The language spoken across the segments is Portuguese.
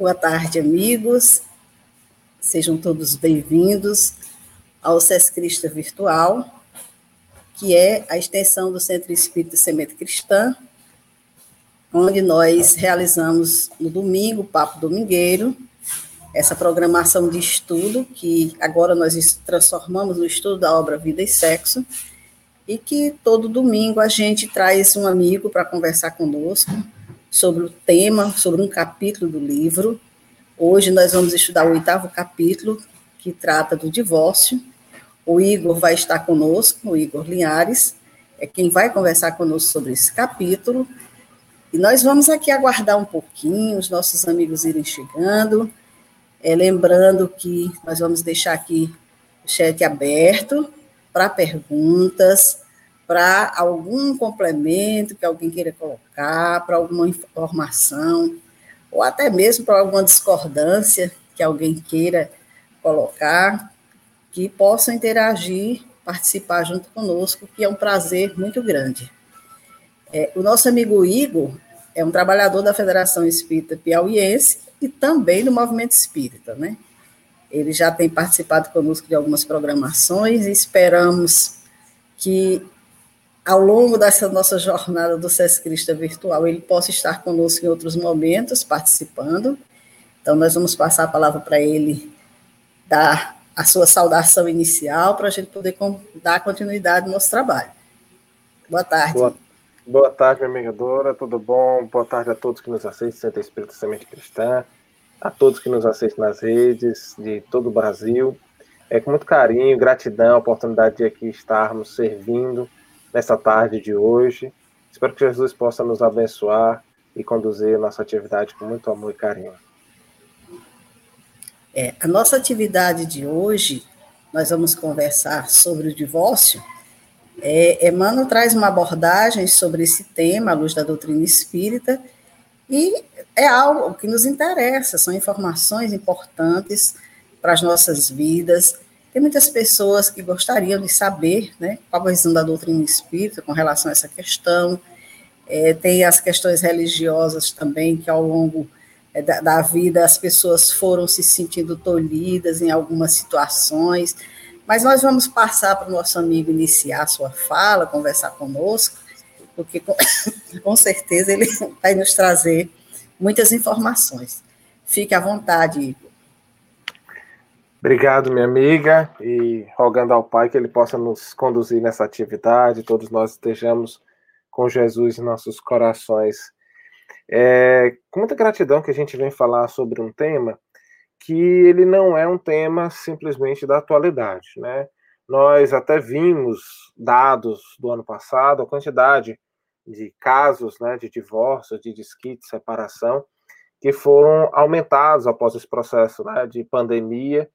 Boa tarde, amigos. Sejam todos bem-vindos ao Sescrista Virtual, que é a extensão do Centro Espírita Semente Cristã, onde nós realizamos no domingo, Papo Domingueiro, essa programação de estudo, que agora nós transformamos no estudo da obra Vida e Sexo, e que todo domingo a gente traz um amigo para conversar conosco sobre o tema, sobre um capítulo do livro. Hoje nós vamos estudar o oitavo capítulo, que trata do divórcio. O Igor vai estar conosco, o Igor Linhares, é quem vai conversar conosco sobre esse capítulo. E nós vamos aqui aguardar um pouquinho, os nossos amigos irem chegando. É, lembrando que nós vamos deixar aqui o chat aberto para perguntas, para algum complemento que alguém queira colocar, para alguma informação, ou até mesmo para alguma discordância que alguém queira colocar, que possam interagir, participar junto conosco, que é um prazer muito grande. É, o nosso amigo Igor é um trabalhador da Federação Espírita Piauiense e também do Movimento Espírita, né? Ele já tem participado conosco de algumas programações e esperamos que ao longo dessa nossa jornada do Sescrista Virtual, ele possa estar conosco em outros momentos, participando. Então, nós vamos passar a palavra para ele dar a sua saudação inicial, para a gente poder dar continuidade no nosso trabalho. Boa tarde. Boa, boa tarde, minha amiga Dora, tudo bom? Boa tarde a todos que nos assistem, Santa Espírito Semente Cristã, a todos que nos assistem nas redes de todo o Brasil. É com muito carinho, gratidão a oportunidade de aqui estarmos servindo nessa tarde de hoje. Espero que Jesus possa nos abençoar e conduzir nossa atividade com muito amor e carinho. É, a nossa atividade de hoje, nós vamos conversar sobre o divórcio. É, Emmanuel traz uma abordagem sobre esse tema, à luz da doutrina espírita, e é algo que nos interessa, são informações importantes para as nossas vidas, tem muitas pessoas que gostariam de saber né, qual a visão da doutrina espírita com relação a essa questão. É, tem as questões religiosas também, que ao longo é, da, da, vida as pessoas foram se sentindo tolhidas em algumas situações. Mas nós vamos passar para o nosso amigo iniciar a sua fala, conversar conosco, porque com, com certeza ele vai nos trazer muitas informações. Fique à vontade, Igor. Obrigado, minha amiga, e rogando ao Pai que Ele possa nos conduzir nessa atividade, todos nós estejamos com Jesus em nossos corações. É com muita gratidão que a gente vem falar sobre um tema que ele não é um tema simplesmente da atualidade, né? Nós até vimos dados do ano passado, a quantidade de casos, né, de divórcio, de desquite, separação, que foram aumentados após esse processo, né, de pandemia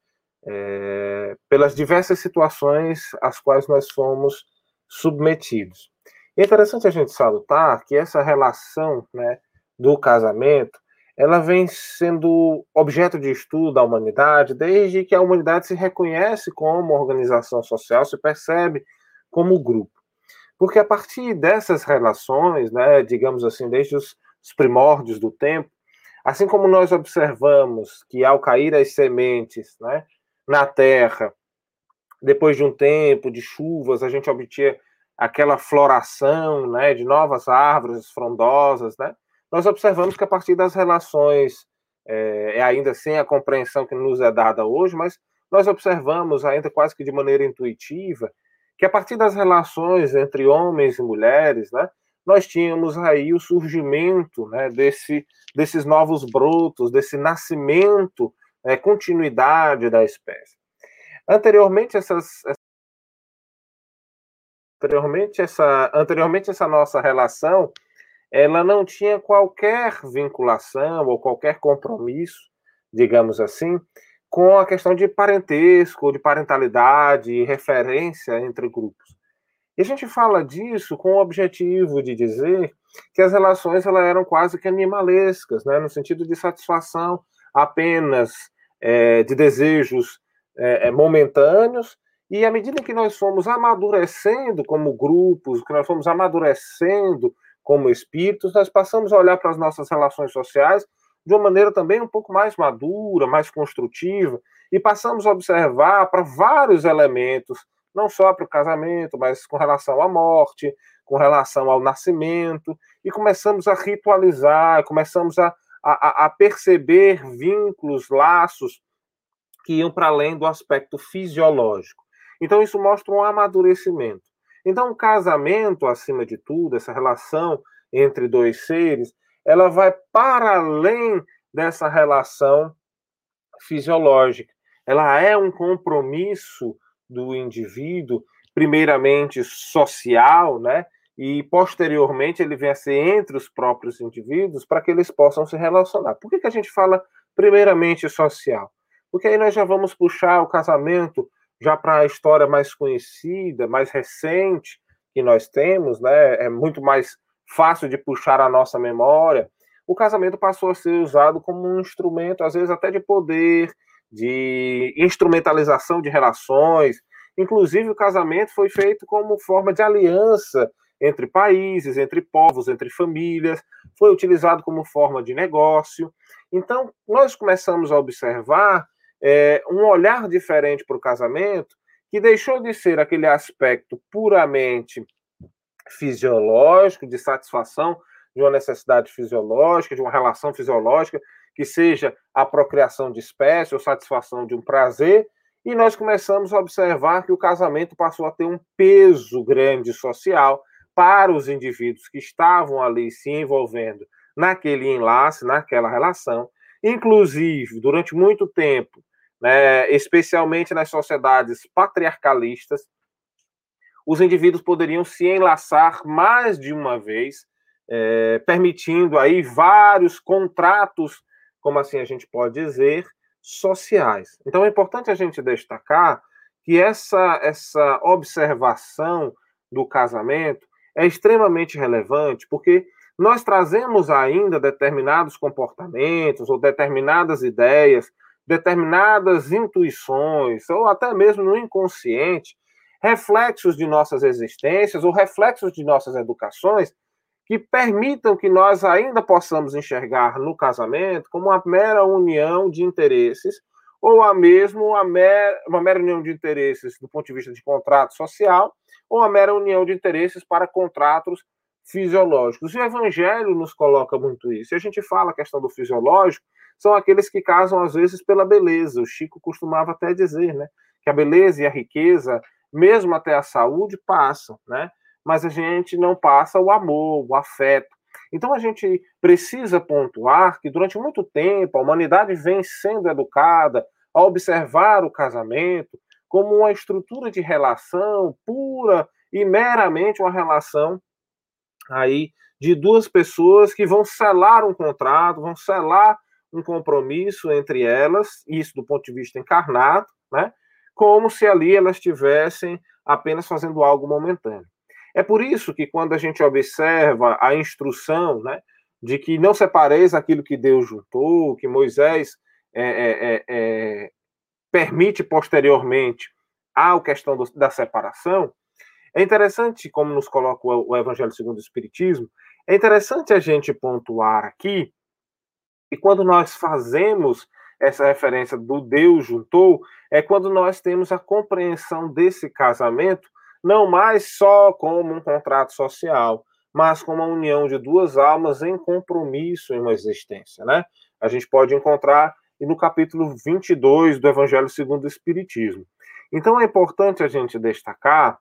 é, pelas diversas situações às quais nós fomos submetidos. é interessante a gente salutar que essa relação né, do casamento ela vem sendo objeto de estudo da humanidade desde que a humanidade se reconhece como organização social, se percebe como grupo. Porque a partir dessas relações, né, digamos assim, desde os, os primórdios do tempo, assim como nós observamos que ao cair as sementes, né, na terra, depois de um tempo de chuvas, a gente obtinha aquela floração né, de novas árvores frondosas, né? nós observamos que a partir das relações, é, é ainda sem a compreensão que nos é dada hoje, mas nós observamos ainda quase que de maneira intuitiva que a partir das relações entre homens e mulheres, né, nós tínhamos aí o surgimento né, desse, desses novos brotos, desse nascimento é, continuidade da espécie. Anteriormente, essas, anteriormente, essa, anteriormente, essa nossa relação ela não tinha qualquer vinculação ou qualquer compromisso, digamos assim, com a questão de parentesco, de parentalidade referência entre grupos. E a gente fala disso com o objetivo de dizer que as relações elas eram quase que animalescas, né, no sentido de satisfação apenas é, de desejos é, é, momentâneos, e à medida que nós fomos amadurecendo como grupos, que nós fomos amadurecendo como espíritos, nós passamos a olhar para as nossas relações sociais de uma maneira também um pouco mais madura, mais construtiva, e passamos a observar para vários elementos, não só para o casamento, mas com relação à morte, com relação ao nascimento, e começamos a ritualizar, começamos a, a, a perceber vínculos, laços que iam para além do aspecto fisiológico. Então, isso mostra um amadurecimento. Então, o casamento, acima de tudo, essa relação entre dois seres, ela vai para além dessa relação fisiológica. Ela é um compromisso do indivíduo, primeiramente social, né? E posteriormente ele vem a ser entre os próprios indivíduos para que eles possam se relacionar. Por que, que a gente fala primeiramente social? Porque aí nós já vamos puxar o casamento já para a história mais conhecida, mais recente que nós temos, né? É muito mais fácil de puxar a nossa memória. O casamento passou a ser usado como um instrumento, às vezes até de poder, de instrumentalização de relações. Inclusive, o casamento foi feito como forma de aliança entre países, entre povos, entre famílias, foi utilizado como forma de negócio. Então, nós começamos a observar é, um olhar diferente para o casamento, que deixou de ser aquele aspecto puramente fisiológico, de satisfação de uma necessidade fisiológica, de uma relação fisiológica, que seja a procriação de espécie ou satisfação de um prazer, e nós começamos a observar que o casamento passou a ter um peso grande social para os indivíduos que estavam ali se envolvendo naquele enlace, naquela relação. Inclusive, durante muito tempo, né, especialmente nas sociedades patriarcalistas, os indivíduos poderiam se enlaçar mais de uma vez, é, permitindo aí vários contratos, como assim a gente pode dizer, sociais. Então é importante a gente destacar que essa, essa observação do casamento é extremamente relevante, porque nós trazemos ainda determinados comportamentos ou determinadas ideias determinadas intuições, ou até mesmo no inconsciente, reflexos de nossas existências ou reflexos de nossas educações que permitam que nós ainda possamos enxergar no casamento como uma mera união de interesses ou a mesmo uma mera, uma mera união de interesses do ponto de vista de contrato social ou uma mera união de interesses para contratos fisiológicos. E o Evangelho nos coloca muito isso. E a gente fala a questão do fisiológico, são aqueles que casam às vezes pela beleza. O Chico costumava até dizer, né, que a beleza e a riqueza, mesmo até a saúde, passam, né? Mas a gente não passa o amor, o afeto. Então a gente precisa pontuar que durante muito tempo a humanidade vem sendo educada a observar o casamento como uma estrutura de relação pura e meramente uma relação aí de duas pessoas que vão selar um contrato, vão selar um compromisso entre elas, isso do ponto de vista encarnado, né? Como se ali elas estivessem apenas fazendo algo momentâneo. É por isso que quando a gente observa a instrução, né, de que não separeis aquilo que Deus juntou, que Moisés é, é, é, permite posteriormente à questão do, da separação, é interessante, como nos coloca o, o Evangelho segundo o Espiritismo, é interessante a gente pontuar aqui e quando nós fazemos essa referência do Deus juntou, é quando nós temos a compreensão desse casamento não mais só como um contrato social, mas como a união de duas almas em compromisso em uma existência, né? A gente pode encontrar no capítulo 22 do Evangelho segundo o Espiritismo. Então é importante a gente destacar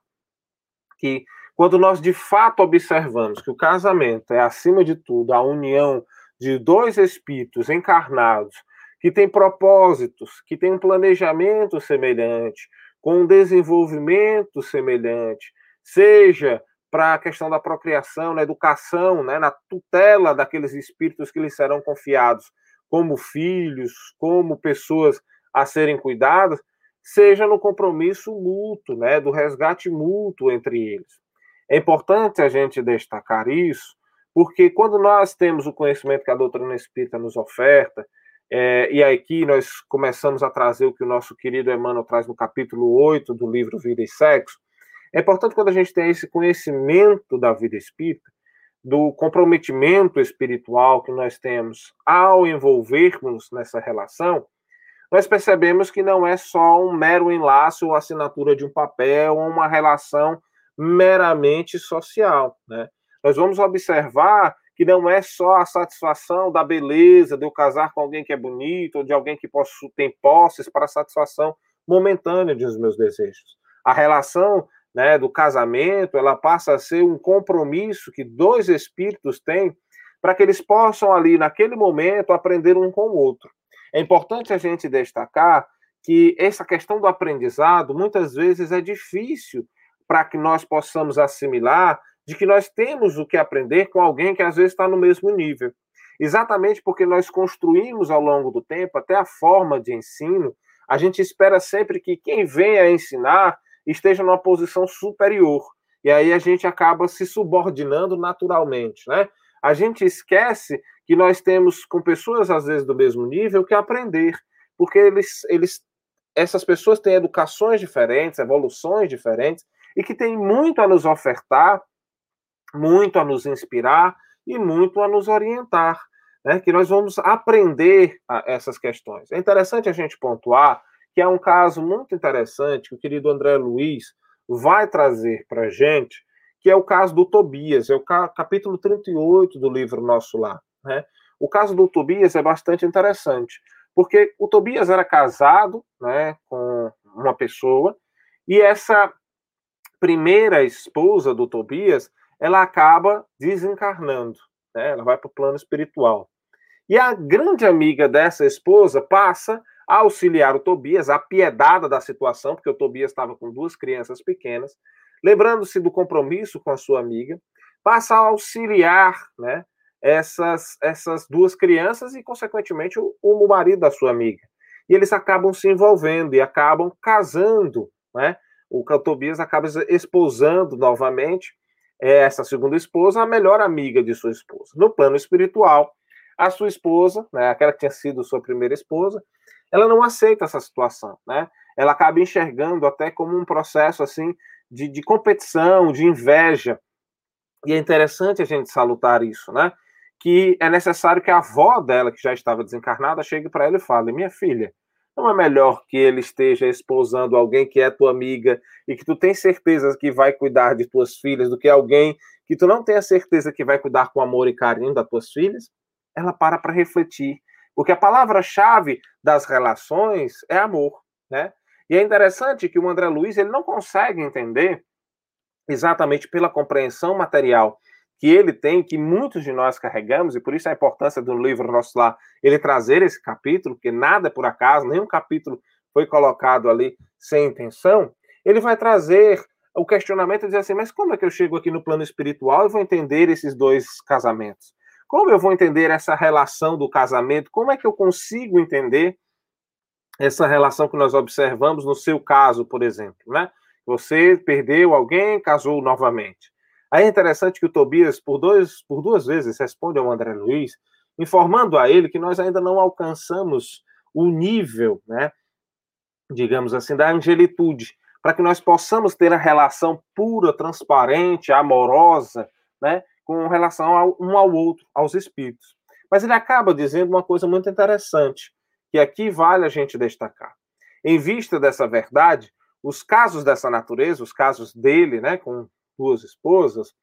que quando nós de fato observamos que o casamento é acima de tudo a união de dois espíritos encarnados que têm propósitos, que têm um planejamento semelhante, com um desenvolvimento semelhante, seja para a questão da procriação, na educação, né, na tutela daqueles espíritos que lhes serão confiados como filhos, como pessoas a serem cuidadas, seja no compromisso mútuo, né, do resgate mútuo entre eles. É importante a gente destacar isso, porque quando nós temos o conhecimento que a doutrina espírita nos oferta, é, e aqui nós começamos a trazer o que o nosso querido Emmanuel traz no capítulo 8 do livro Vida e Sexo, é importante quando a gente tem esse conhecimento da vida espírita, do comprometimento espiritual que nós temos ao envolvermos nessa relação, nós percebemos que não é só um mero enlace ou assinatura de um papel ou uma relação meramente social. Né? Nós vamos observar que não é só a satisfação da beleza de eu casar com alguém que é bonito ou de alguém que posso, tem posses para satisfação momentânea dos meus desejos. A relação né, do casamento, ela passa a ser um compromisso que dois espíritos têm para que eles possam ali, naquele momento, aprender um com o outro. É importante a gente destacar que essa questão do aprendizado, muitas vezes, é difícil para que nós possamos assimilar de que nós temos o que aprender com alguém que às vezes está no mesmo nível. Exatamente porque nós construímos ao longo do tempo até a forma de ensino, a gente espera sempre que quem venha ensinar esteja numa posição superior. E aí a gente acaba se subordinando naturalmente, né? A gente esquece que nós temos com pessoas às vezes do mesmo nível que aprender, porque eles, eles essas pessoas têm educações diferentes, evoluções diferentes e que têm muito a nos ofertar muito a nos inspirar e muito a nos orientar, né? que nós vamos aprender essas questões. É interessante a gente pontuar que é um caso muito interessante que o querido André Luiz vai trazer para a gente, que é o caso do Tobias, é o capítulo 38 do livro Nosso Lar. Né? O caso do Tobias é bastante interessante, porque o Tobias era casado né, com uma pessoa, e essa primeira esposa do Tobias ela acaba desencarnando, né? ela vai para o plano espiritual. E a grande amiga dessa esposa passa auxiliar o Tobias, apiedada da situação, porque o Tobias estava com duas crianças pequenas, lembrando-se do compromisso com a sua amiga, passa a auxiliar né, essas, essas duas crianças e, consequentemente, o, o marido da sua amiga. E eles acabam se envolvendo e acabam casando. Né? O Tobias acaba esposando novamente é essa segunda esposa a melhor amiga de sua esposa. No plano espiritual, a sua esposa, né, aquela que tinha sido sua primeira esposa, ela não aceita essa situação, né? Ela acaba enxergando até como um processo assim de, de competição, de inveja. E é interessante a gente salutar isso, né? Que é necessário que a avó dela, que já estava desencarnada, chegue para ela e fale: Minha filha, não é melhor que ele esteja esposando alguém que é tua amiga e que tu tem certeza que vai cuidar de tuas filhas do que alguém que tu não tem a certeza que vai cuidar com amor e carinho das tuas filhas? Ela para para refletir, porque a palavra-chave das relações é amor, né? E é interessante que o André Luiz ele não consegue entender exatamente pela compreensão material que ele tem, que muitos de nós carregamos, e por isso a importância do livro nosso lá, ele trazer esse capítulo, porque nada é por acaso, nenhum capítulo foi colocado ali sem intenção, ele vai trazer o questionamento e dizer assim, mas como é que eu chego aqui no plano espiritual e vou entender esses dois casamentos? Como eu vou entender essa relação do casamento? Como é que eu consigo entender essa relação que nós observamos no seu caso, por exemplo, né? Você perdeu alguém, casou novamente. Aí é interessante que o Tobias, por, dois, por duas vezes, responde ao André Luiz, informando a ele que nós ainda não alcançamos o nível, né, digamos assim, da angelitude, para que nós possamos ter a relação pura, transparente, amorosa, né, com relação ao, um ao outro, aos espíritos. Mas ele acaba dizendo uma coisa muito interessante, que aqui vale a gente destacar. Em vista dessa verdade, os casos dessa natureza, os casos dele, né, com duas esposas,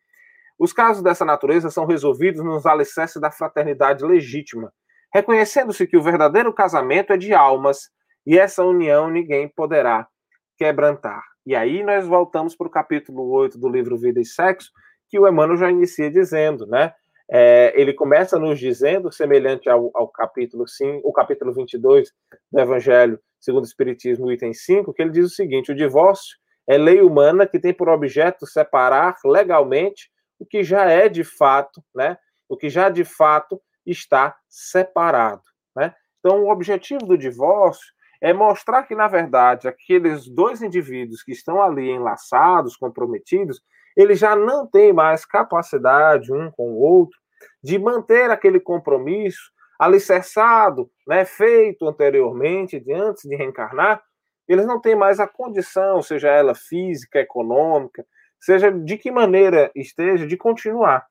os casos dessa natureza são resolvidos nos alicerces da fraternidade legítima, reconhecendo-se que o verdadeiro casamento é de almas e essa união ninguém poderá quebrantar. E aí nós voltamos para o capítulo 8 do livro Vida e Sexo, que o Emmanuel já inicia dizendo, né? É, ele começa nos dizendo, semelhante ao, ao capítulo 5, o capítulo 22 do Evangelho segundo o Espiritismo, item 5, que ele diz o seguinte: o divórcio é lei humana que tem por objeto separar legalmente o que já é de fato, né? O que já de fato está separado, né? Então, o objetivo do divórcio é mostrar que, na verdade, aqueles dois indivíduos que estão ali enlaçados, comprometidos, eles já não têm mais capacidade um com o outro de manter aquele compromisso alicerçado, né, feito anteriormente, de antes de reencarnar, eles não têm mais a condição, seja ela física, econômica, seja de que maneira esteja, de continuar.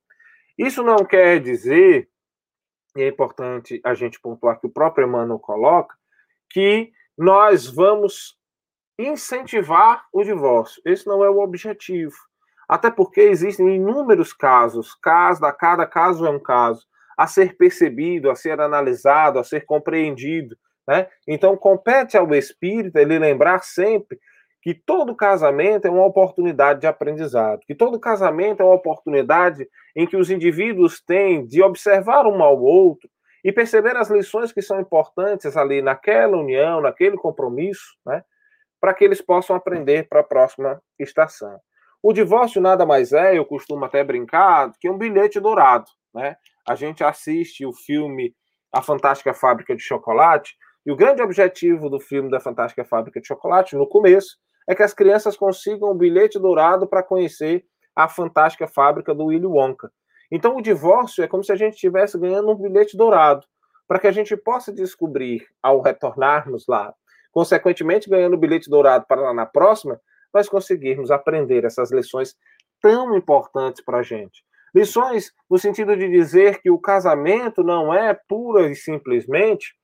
Isso não quer dizer, e é importante a gente pontuar que o próprio Emmanuel coloca, que nós vamos incentivar o divórcio. Esse não é o objetivo. Até porque existem inúmeros casos, caso, cada caso é um caso, a ser percebido, a ser analisado, a ser compreendido. Né? Então, compete ao espírito ele lembrar sempre que todo casamento é uma oportunidade de aprendizado, que todo casamento é uma oportunidade em que os indivíduos têm de observar um ao outro e perceber as lições que são importantes ali naquela união, naquele compromisso, né, para que eles possam aprender para a próxima estação. O divórcio nada mais é, eu costumo até brincar, que um bilhete dourado, né? A gente assiste o filme A Fantástica Fábrica de Chocolate, e o grande objetivo do filme da Fantástica Fábrica de Chocolate, no começo, é que as crianças consigam um bilhete dourado para conhecer a fantástica fábrica do Willy Wonka. Então, o divórcio é como se a gente estivesse ganhando um bilhete dourado, para que a gente possa descobrir, ao retornarmos lá, consequentemente ganhando o bilhete dourado para lá na próxima, nós conseguirmos aprender essas lições tão importantes para a gente. Lições no sentido de dizer que o casamento não é pura e simplesmente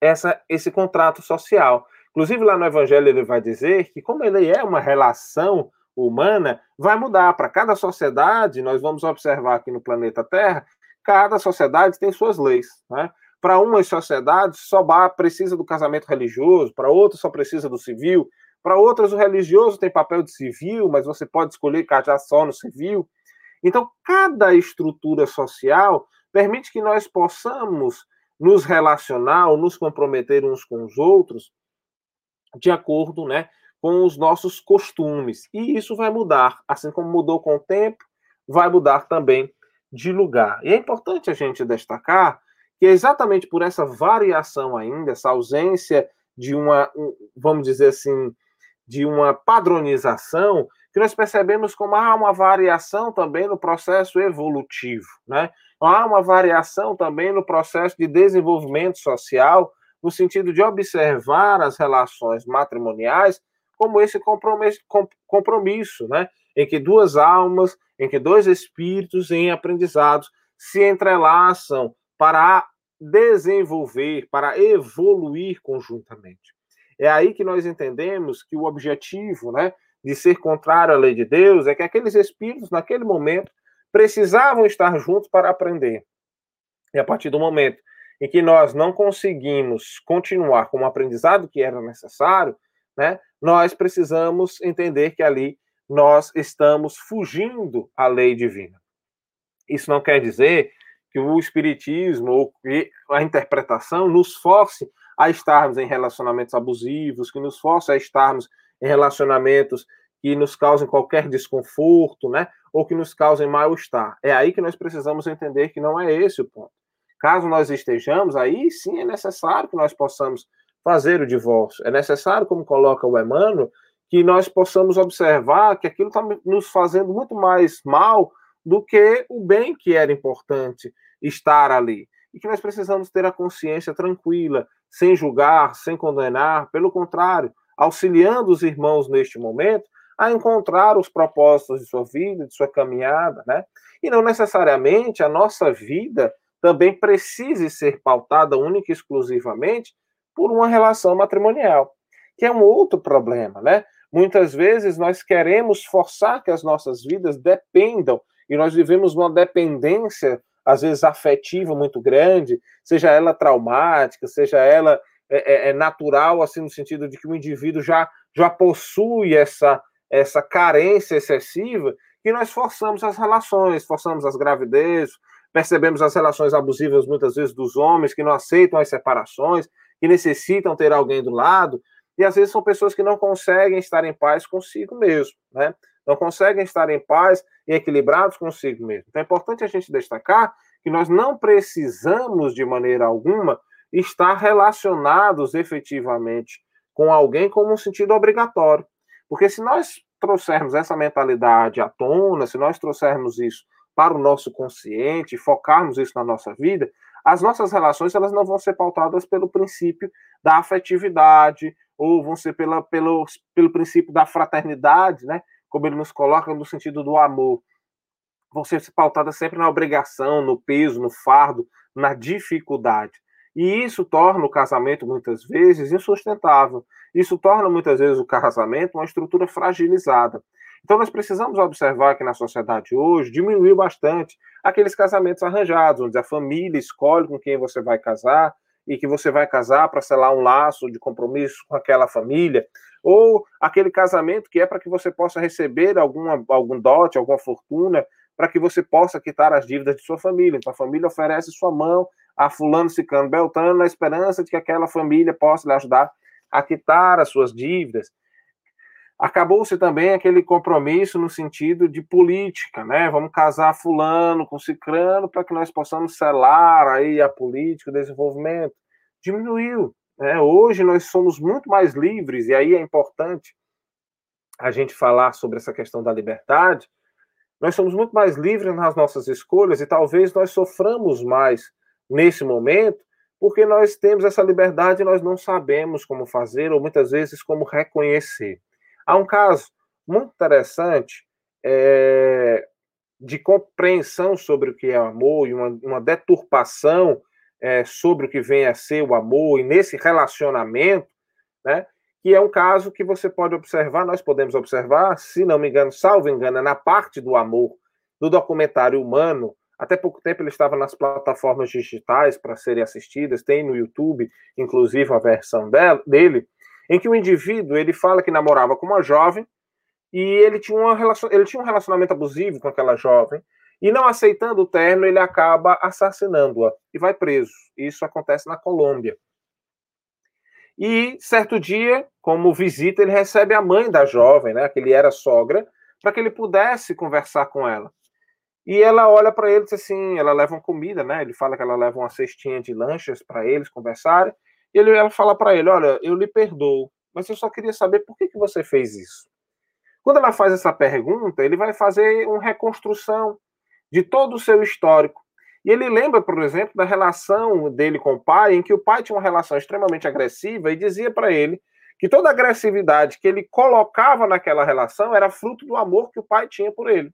essa, esse contrato social, Inclusive, lá no Evangelho, ele vai dizer que, como ele é uma relação humana, vai mudar. Para cada sociedade, nós vamos observar aqui no planeta Terra, cada sociedade tem suas leis. Né? Para umas sociedades, só precisa do casamento religioso, para outras, só precisa do civil. Para outras, o religioso tem papel de civil, mas você pode escolher casar só no civil. Então, cada estrutura social permite que nós possamos nos relacionar ou nos comprometer uns com os outros de acordo né, com os nossos costumes. E isso vai mudar, assim como mudou com o tempo, vai mudar também de lugar. E é importante a gente destacar que é exatamente por essa variação ainda, essa ausência de uma, vamos dizer assim, de uma padronização, que nós percebemos como há uma variação também no processo evolutivo, né? Há uma variação também no processo de desenvolvimento social, no sentido de observar as relações matrimoniais como esse compromisso, né? em que duas almas, em que dois espíritos em aprendizados se entrelaçam para desenvolver, para evoluir conjuntamente. É aí que nós entendemos que o objetivo né, de ser contrário à lei de Deus é que aqueles espíritos, naquele momento, precisavam estar juntos para aprender. E a partir do momento em que nós não conseguimos continuar com o aprendizado que era necessário, né, nós precisamos entender que ali nós estamos fugindo à lei divina. Isso não quer dizer que o espiritismo ou a interpretação nos force a estarmos em relacionamentos abusivos, que nos force a estarmos em relacionamentos que nos causem qualquer desconforto, né, ou que nos causem mal-estar. É aí que nós precisamos entender que não é esse o ponto. Caso nós estejamos, aí sim é necessário que nós possamos fazer o divórcio. É necessário, como coloca o Emmanuel, que nós possamos observar que aquilo está nos fazendo muito mais mal do que o bem que era importante estar ali. E que nós precisamos ter a consciência tranquila, sem julgar, sem condenar, pelo contrário, auxiliando os irmãos neste momento a encontrar os propósitos de sua vida, de sua caminhada, né? E não necessariamente a nossa vida também precise ser pautada única e exclusivamente por uma relação matrimonial, que é um outro problema, né? Muitas vezes nós queremos forçar que as nossas vidas dependam e nós vivemos uma dependência às vezes afetiva muito grande, seja ela traumática, seja ela é, é, é natural, assim no sentido de que o indivíduo já já possui essa essa carência excessiva que nós forçamos as relações, forçamos as gravidezes, Percebemos as relações abusivas, muitas vezes, dos homens que não aceitam as separações, que necessitam ter alguém do lado, e às vezes são pessoas que não conseguem estar em paz consigo mesmo, né? Não conseguem estar em paz e equilibrados consigo mesmo. Então é importante a gente destacar que nós não precisamos, de maneira alguma, estar relacionados efetivamente com alguém como um sentido obrigatório. Porque se nós trouxermos essa mentalidade à tona, se nós trouxermos isso para o nosso consciente, focarmos isso na nossa vida, as nossas relações elas não vão ser pautadas pelo princípio da afetividade ou vão ser pela, pelo, pelo princípio da fraternidade, né? Como ele nos coloca no sentido do amor. vão ser pautadas sempre na obrigação, no peso, no fardo, na dificuldade. E isso torna o casamento, muitas vezes, insustentável. Isso torna, muitas vezes, o casamento uma estrutura fragilizada. Então, nós precisamos observar que na sociedade hoje diminuiu bastante aqueles casamentos arranjados, onde a família escolhe com quem você vai casar e que você vai casar para selar um laço de compromisso com aquela família, ou aquele casamento que é para que você possa receber alguma, algum dote, alguma fortuna, para que você possa quitar as dívidas de sua família. Então, a família oferece sua mão a fulano, cicano, beltano, na esperança de que aquela família possa lhe ajudar a quitar as suas dívidas. Acabou-se também aquele compromisso no sentido de política, né? Vamos casar fulano com cicrano para que nós possamos selar aí a política, o desenvolvimento. Diminuiu. Né? Hoje nós somos muito mais livres, e aí é importante a gente falar sobre essa questão da liberdade. Nós somos muito mais livres nas nossas escolhas e talvez nós soframos mais nesse momento, porque nós temos essa liberdade e nós não sabemos como fazer, ou muitas vezes como reconhecer. Há um caso muito interessante é, de compreensão sobre o que é amor e uma, uma deturpação é, sobre o que vem a ser o amor e nesse relacionamento, né? Que é um caso que você pode observar, nós podemos observar, se não me engano, salvo engano, na parte do amor do documentário humano. Até pouco tempo ele estava nas plataformas digitais para serem assistidas, tem no YouTube, inclusive a versão dele em que o indivíduo ele fala que namorava com uma jovem e ele tinha, uma relacion... ele tinha um relacionamento abusivo com aquela jovem e não aceitando o término ele acaba assassinando-a e vai preso. Isso acontece na Colômbia. E certo dia, como visita, ele recebe a mãe da jovem, né, que ele era sogra, para que ele pudesse conversar com ela. E ela olha para ele e diz assim, ela leva uma comida, né? Ele fala que ela leva uma cestinha de lanchas para eles conversarem. E ele, ela fala para ele: Olha, eu lhe perdoo, mas eu só queria saber por que, que você fez isso. Quando ela faz essa pergunta, ele vai fazer uma reconstrução de todo o seu histórico. E ele lembra, por exemplo, da relação dele com o pai, em que o pai tinha uma relação extremamente agressiva e dizia para ele que toda a agressividade que ele colocava naquela relação era fruto do amor que o pai tinha por ele.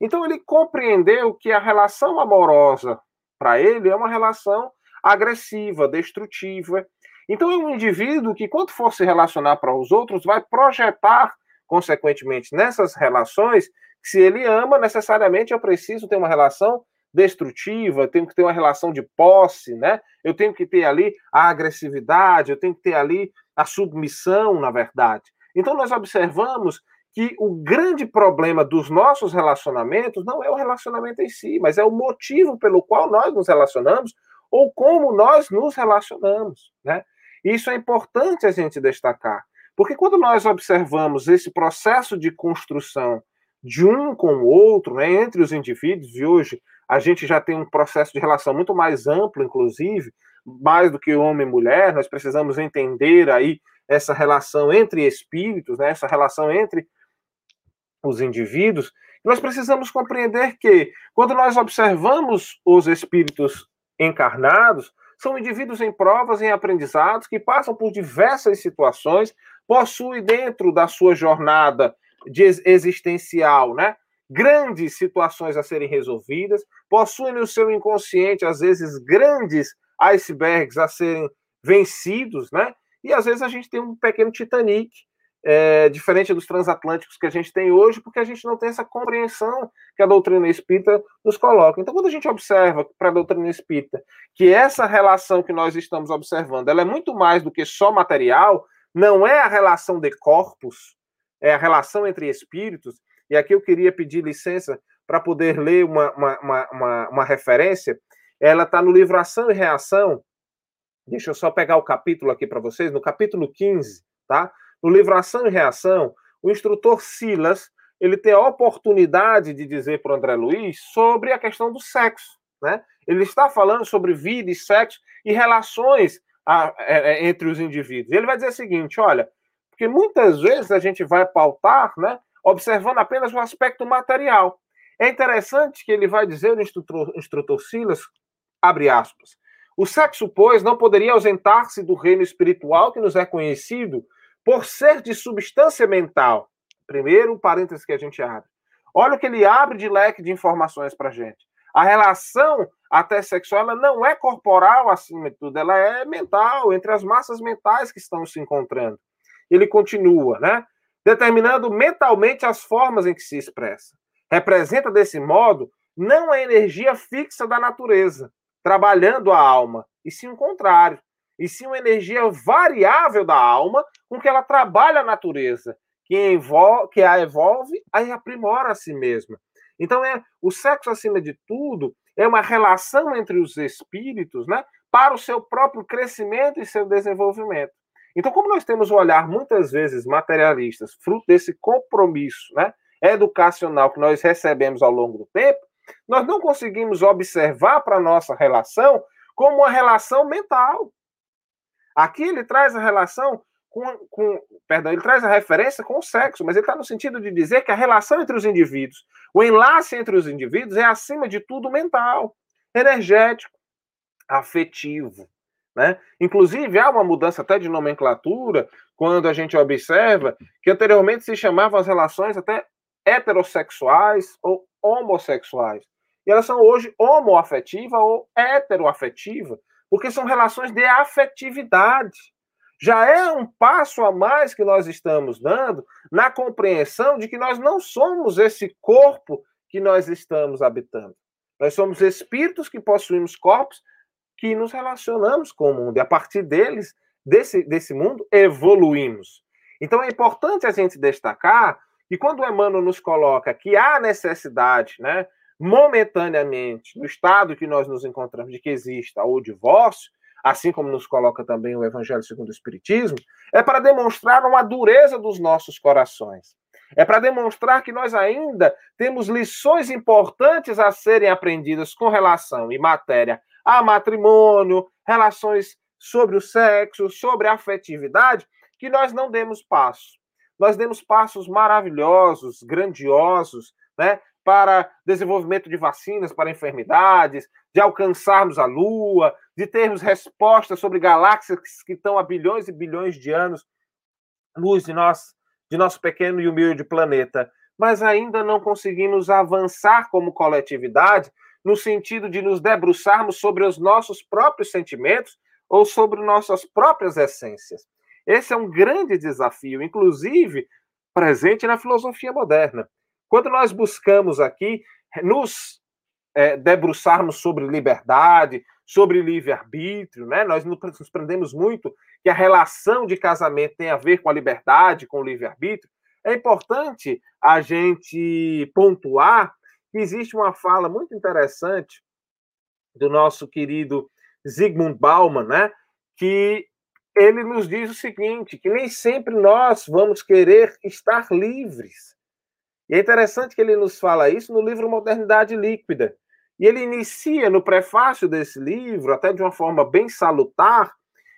Então ele compreendeu que a relação amorosa para ele é uma relação agressiva, destrutiva, então, é um indivíduo que, quando for se relacionar para os outros, vai projetar, consequentemente, nessas relações, se ele ama, necessariamente eu preciso ter uma relação destrutiva, eu tenho que ter uma relação de posse, né? Eu tenho que ter ali a agressividade, eu tenho que ter ali a submissão, na verdade. Então, nós observamos que o grande problema dos nossos relacionamentos não é o relacionamento em si, mas é o motivo pelo qual nós nos relacionamos ou como nós nos relacionamos, né? Isso é importante a gente destacar, porque quando nós observamos esse processo de construção de um com o outro, né, entre os indivíduos, e hoje a gente já tem um processo de relação muito mais amplo, inclusive, mais do que homem e mulher, nós precisamos entender aí essa relação entre espíritos, né, essa relação entre os indivíduos, nós precisamos compreender que, quando nós observamos os espíritos encarnados, são indivíduos em provas, em aprendizados, que passam por diversas situações, possuem dentro da sua jornada de existencial, né? Grandes situações a serem resolvidas, possuem no seu inconsciente, às vezes, grandes icebergs a serem vencidos, né? E às vezes a gente tem um pequeno Titanic é, diferente dos transatlânticos que a gente tem hoje, porque a gente não tem essa compreensão que a doutrina espírita nos coloca. Então, quando a gente observa para a doutrina espírita que essa relação que nós estamos observando ela é muito mais do que só material, não é a relação de corpos, é a relação entre espíritos. E aqui eu queria pedir licença para poder ler uma, uma, uma, uma, uma referência. Ela está no livro Ação e Reação. Deixa eu só pegar o capítulo aqui para vocês, no capítulo 15, tá? No livro Ação e Reação, o instrutor Silas ele tem a oportunidade de dizer para o André Luiz sobre a questão do sexo. Né? Ele está falando sobre vida e sexo e relações a, a, é, é, entre os indivíduos. Ele vai dizer o seguinte: olha, porque muitas vezes a gente vai pautar, né, observando apenas o aspecto material. É interessante que ele vai dizer, o instrutor, instrutor Silas, abre aspas, o sexo, pois, não poderia ausentar-se do reino espiritual que nos é conhecido, por ser de substância mental, primeiro parênteses que a gente abre, Olha o que ele abre de leque de informações para gente. A relação até sexual ela não é corporal acima de tudo, ela é mental, entre as massas mentais que estão se encontrando. Ele continua, né? Determinando mentalmente as formas em que se expressa. Representa desse modo não a energia fixa da natureza, trabalhando a alma, e sim o contrário, e sim uma energia variável da alma com que ela trabalha a natureza, que, envolve, que a evolve e aprimora a si mesma. Então, é o sexo, acima de tudo, é uma relação entre os espíritos né, para o seu próprio crescimento e seu desenvolvimento. Então, como nós temos um olhar muitas vezes materialistas, fruto desse compromisso né, educacional que nós recebemos ao longo do tempo, nós não conseguimos observar para a nossa relação como uma relação mental. Aqui ele traz a relação com, com, perdão, ele traz a referência com o sexo, mas ele está no sentido de dizer que a relação entre os indivíduos, o enlace entre os indivíduos é acima de tudo mental, energético, afetivo. Né? Inclusive, há uma mudança até de nomenclatura quando a gente observa que anteriormente se chamavam as relações até heterossexuais ou homossexuais. E elas são hoje homoafetiva ou heteroafetiva, porque são relações de afetividade já é um passo a mais que nós estamos dando na compreensão de que nós não somos esse corpo que nós estamos habitando. Nós somos espíritos que possuímos corpos que nos relacionamos com o mundo. E a partir deles, desse, desse mundo, evoluímos. Então é importante a gente destacar que quando o Emmanuel nos coloca que há necessidade, né, momentaneamente, no estado que nós nos encontramos, de que exista o divórcio, assim como nos coloca também o Evangelho segundo o Espiritismo, é para demonstrar uma dureza dos nossos corações. É para demonstrar que nós ainda temos lições importantes a serem aprendidas com relação e matéria a matrimônio, relações sobre o sexo, sobre a afetividade, que nós não demos passo. Nós demos passos maravilhosos, grandiosos, né, para desenvolvimento de vacinas para enfermidades, de alcançarmos a Lua, de termos respostas sobre galáxias que estão a bilhões e bilhões de anos luz de nós, de nosso pequeno e humilde planeta, mas ainda não conseguimos avançar como coletividade no sentido de nos debruçarmos sobre os nossos próprios sentimentos ou sobre nossas próprias essências. Esse é um grande desafio, inclusive presente na filosofia moderna. Quando nós buscamos aqui nos é, debruçarmos sobre liberdade, sobre livre-arbítrio, né? Nós nos prendemos muito que a relação de casamento tem a ver com a liberdade, com o livre-arbítrio. É importante a gente pontuar que existe uma fala muito interessante do nosso querido Zygmunt Bauman, né? Que ele nos diz o seguinte: que nem sempre nós vamos querer estar livres. E é interessante que ele nos fala isso no livro Modernidade Líquida. E ele inicia no prefácio desse livro, até de uma forma bem salutar,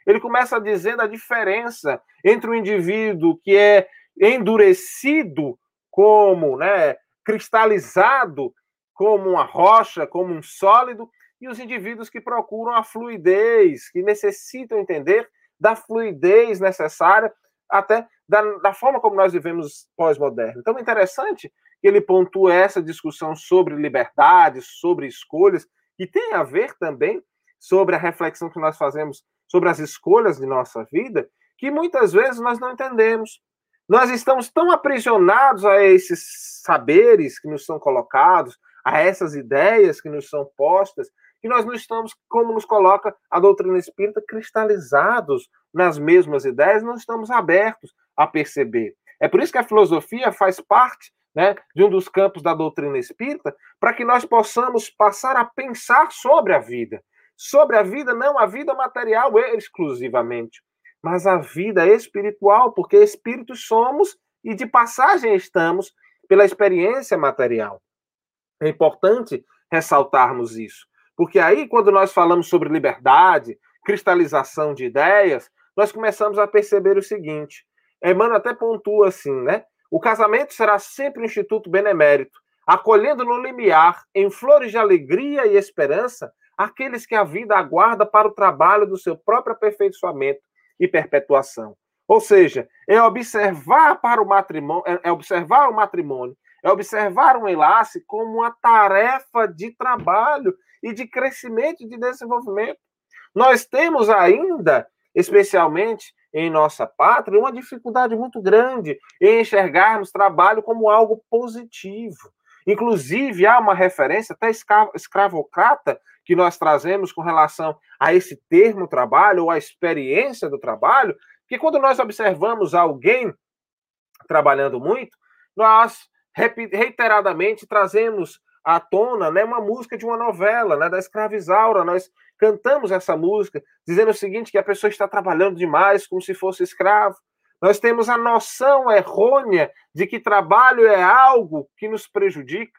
ele começa dizendo a diferença entre o indivíduo que é endurecido como, né, cristalizado como uma rocha, como um sólido, e os indivíduos que procuram a fluidez, que necessitam entender da fluidez necessária até da, da forma como nós vivemos pós-moderno. Então, é interessante que ele pontua essa discussão sobre liberdade, sobre escolhas, que tem a ver também sobre a reflexão que nós fazemos sobre as escolhas de nossa vida, que muitas vezes nós não entendemos. Nós estamos tão aprisionados a esses saberes que nos são colocados, a essas ideias que nos são postas, que nós não estamos, como nos coloca a doutrina espírita, cristalizados nas mesmas ideias, não estamos abertos a perceber. É por isso que a filosofia faz parte né, de um dos campos da doutrina espírita, para que nós possamos passar a pensar sobre a vida. Sobre a vida, não a vida material exclusivamente, mas a vida espiritual, porque espíritos somos e de passagem estamos pela experiência material. É importante ressaltarmos isso, porque aí, quando nós falamos sobre liberdade, cristalização de ideias, nós começamos a perceber o seguinte: Emmanuel até pontua assim, né? O casamento será sempre um instituto benemérito, acolhendo no limiar, em flores de alegria e esperança, aqueles que a vida aguarda para o trabalho do seu próprio aperfeiçoamento e perpetuação. Ou seja, é observar para o matrimônio, é, é observar o matrimônio, é observar um enlace como uma tarefa de trabalho e de crescimento e de desenvolvimento. Nós temos ainda, especialmente em nossa pátria, uma dificuldade muito grande em enxergarmos trabalho como algo positivo. Inclusive, há uma referência até escravocrata que nós trazemos com relação a esse termo trabalho ou a experiência do trabalho, que quando nós observamos alguém trabalhando muito, nós reiteradamente trazemos à tona né, uma música de uma novela, né, da escravizaura. Nós cantamos essa música dizendo o seguinte, que a pessoa está trabalhando demais como se fosse escravo. Nós temos a noção errônea de que trabalho é algo que nos prejudica.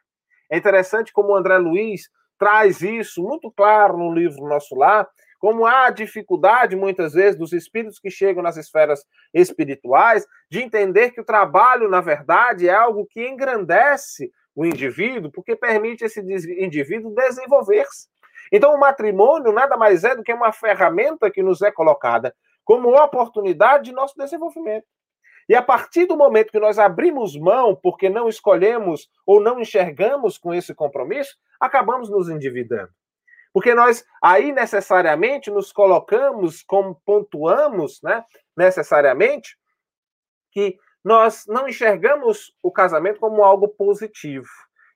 É interessante como o André Luiz traz isso muito claro no livro Nosso Lar, como há dificuldade, muitas vezes, dos espíritos que chegam nas esferas espirituais, de entender que o trabalho, na verdade, é algo que engrandece o indivíduo, porque permite esse indivíduo desenvolver-se. Então, o matrimônio nada mais é do que uma ferramenta que nos é colocada como oportunidade de nosso desenvolvimento. E a partir do momento que nós abrimos mão, porque não escolhemos ou não enxergamos com esse compromisso, acabamos nos endividando. Porque nós aí necessariamente nos colocamos, como pontuamos, né, necessariamente, que nós não enxergamos o casamento como algo positivo.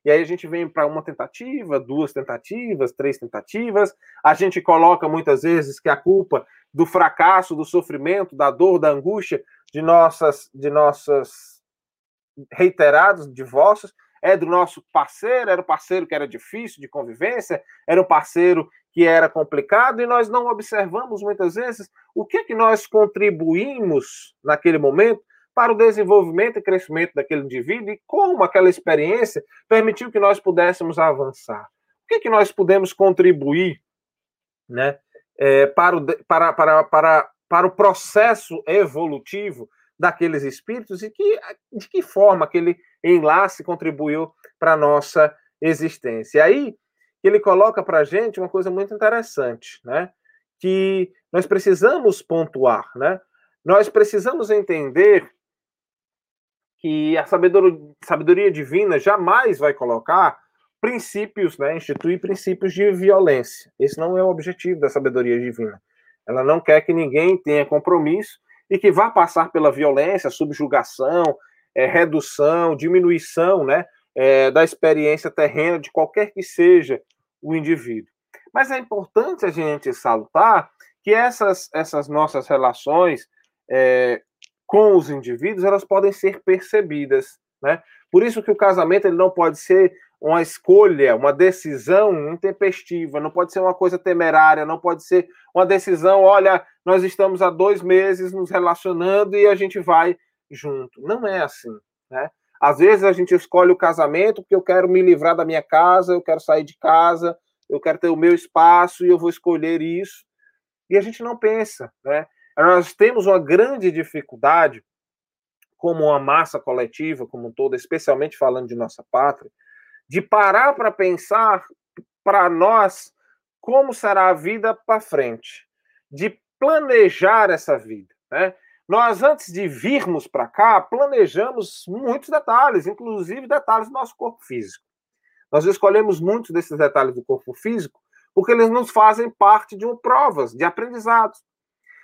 E aí a gente vem para uma tentativa, duas tentativas, três tentativas. A gente coloca muitas vezes que a culpa do fracasso, do sofrimento, da dor, da angústia de nossas, de nossas reiterados divórcios, é do nosso parceiro, era o parceiro que era difícil de convivência, era um parceiro que era complicado, e nós não observamos muitas vezes o que, que nós contribuímos naquele momento para o desenvolvimento e crescimento daquele indivíduo e como aquela experiência permitiu que nós pudéssemos avançar. O que, que nós pudemos contribuir né, é, para, o, para, para, para para o processo evolutivo daqueles espíritos e que, de que forma aquele enlace contribuiu para a nossa existência. E aí ele coloca para a gente uma coisa muito interessante, né? que nós precisamos pontuar, né? nós precisamos entender que a sabedoria, sabedoria divina jamais vai colocar princípios, né, instituir princípios de violência. Esse não é o objetivo da sabedoria divina. Ela não quer que ninguém tenha compromisso e que vá passar pela violência, subjugação, é, redução, diminuição né, é, da experiência terrena de qualquer que seja o indivíduo. Mas é importante a gente salutar que essas, essas nossas relações é, com os indivíduos elas podem ser percebidas. Né? Por isso que o casamento ele não pode ser uma escolha, uma decisão intempestiva, não pode ser uma coisa temerária, não pode ser uma decisão, olha, nós estamos há dois meses nos relacionando e a gente vai junto. Não é assim, né? Às vezes a gente escolhe o casamento porque eu quero me livrar da minha casa, eu quero sair de casa, eu quero ter o meu espaço e eu vou escolher isso. E a gente não pensa, né? Nós temos uma grande dificuldade, como uma massa coletiva como um especialmente falando de nossa pátria, de parar para pensar para nós como será a vida para frente, de planejar essa vida, né? Nós, antes de virmos para cá, planejamos muitos detalhes, inclusive detalhes do nosso corpo físico. Nós escolhemos muitos desses detalhes do corpo físico porque eles nos fazem parte de um, provas, de aprendizados.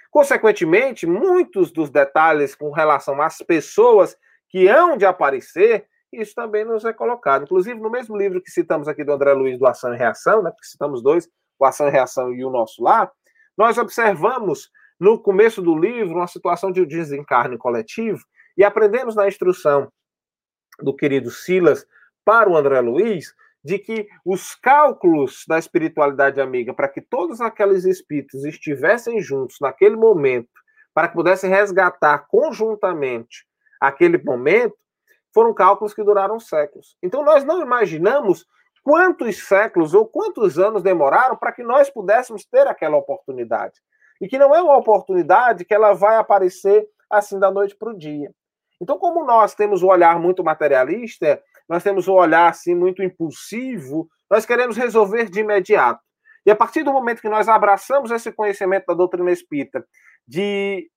Consequentemente, muitos dos detalhes com relação às pessoas que hão de aparecer isso também nos é colocado. Inclusive, no mesmo livro que citamos aqui do André Luiz, do Ação e Reação, né, porque citamos dois, o Ação e Reação e o Nosso Lá, nós observamos no começo do livro uma situação de desencarne coletivo e aprendemos na instrução do querido Silas para o André Luiz de que os cálculos da espiritualidade amiga para que todos aqueles espíritos estivessem juntos naquele momento, para que pudessem resgatar conjuntamente aquele momento, foram cálculos que duraram séculos. Então, nós não imaginamos quantos séculos ou quantos anos demoraram para que nós pudéssemos ter aquela oportunidade. E que não é uma oportunidade que ela vai aparecer assim da noite para o dia. Então, como nós temos um olhar muito materialista, nós temos um olhar assim muito impulsivo, nós queremos resolver de imediato. E a partir do momento que nós abraçamos esse conhecimento da doutrina espírita de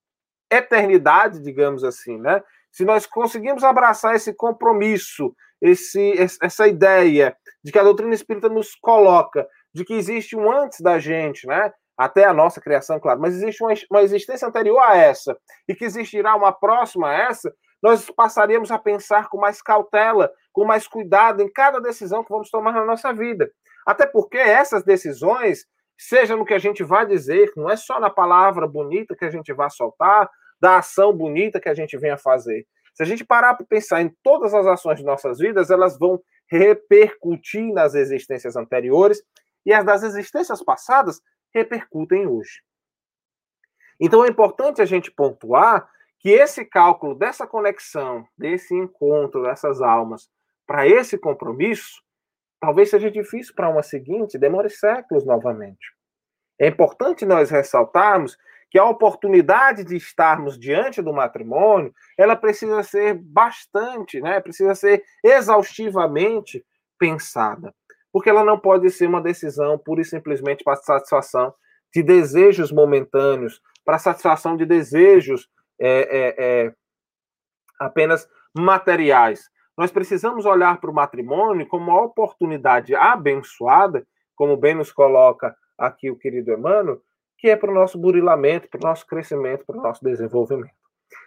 eternidade, digamos assim, né? Se nós conseguimos abraçar esse compromisso esse, essa ideia de que a doutrina espírita nos coloca de que existe um antes da gente, né? Até a nossa criação, claro, mas existe uma, uma existência anterior a essa, e que existirá uma próxima a essa, nós passaríamos a pensar com mais cautela, com mais cuidado em cada decisão que vamos tomar na nossa vida. Até porque essas decisões, seja no que a gente vai dizer, não é só na palavra bonita que a gente vai soltar, da ação bonita que a gente venha fazer. Se a gente parar para pensar em todas as ações de nossas vidas, elas vão repercutir nas existências anteriores e as das existências passadas repercutem hoje. Então é importante a gente pontuar que esse cálculo dessa conexão, desse encontro dessas almas para esse compromisso, talvez seja difícil para uma seguinte, demore séculos novamente. É importante nós ressaltarmos que a oportunidade de estarmos diante do matrimônio, ela precisa ser bastante, né, precisa ser exaustivamente pensada, porque ela não pode ser uma decisão pura e simplesmente para satisfação de desejos momentâneos, para satisfação de desejos é, é, é, apenas materiais. Nós precisamos olhar para o matrimônio como uma oportunidade abençoada, como bem nos coloca aqui o querido Emmanuel, que é para o nosso burilamento, para o nosso crescimento, para o nosso desenvolvimento.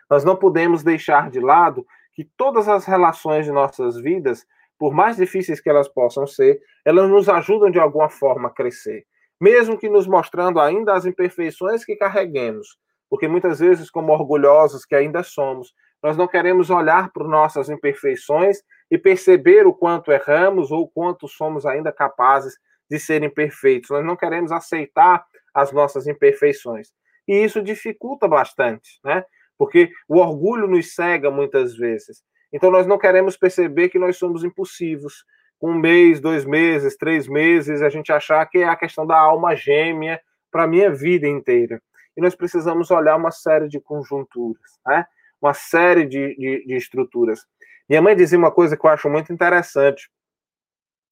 Nós não podemos deixar de lado que todas as relações de nossas vidas, por mais difíceis que elas possam ser, elas nos ajudam de alguma forma a crescer, mesmo que nos mostrando ainda as imperfeições que carreguemos, porque muitas vezes, como orgulhosos que ainda somos, nós não queremos olhar para nossas imperfeições e perceber o quanto erramos ou o quanto somos ainda capazes de serem perfeitos. Nós não queremos aceitar as nossas imperfeições. E isso dificulta bastante, né? Porque o orgulho nos cega muitas vezes. Então nós não queremos perceber que nós somos impulsivos. Um mês, dois meses, três meses, a gente achar que é a questão da alma gêmea para a minha vida inteira e nós precisamos olhar uma série de conjunturas, né? uma série de, de, de estruturas. Minha mãe dizia uma coisa que eu acho muito interessante,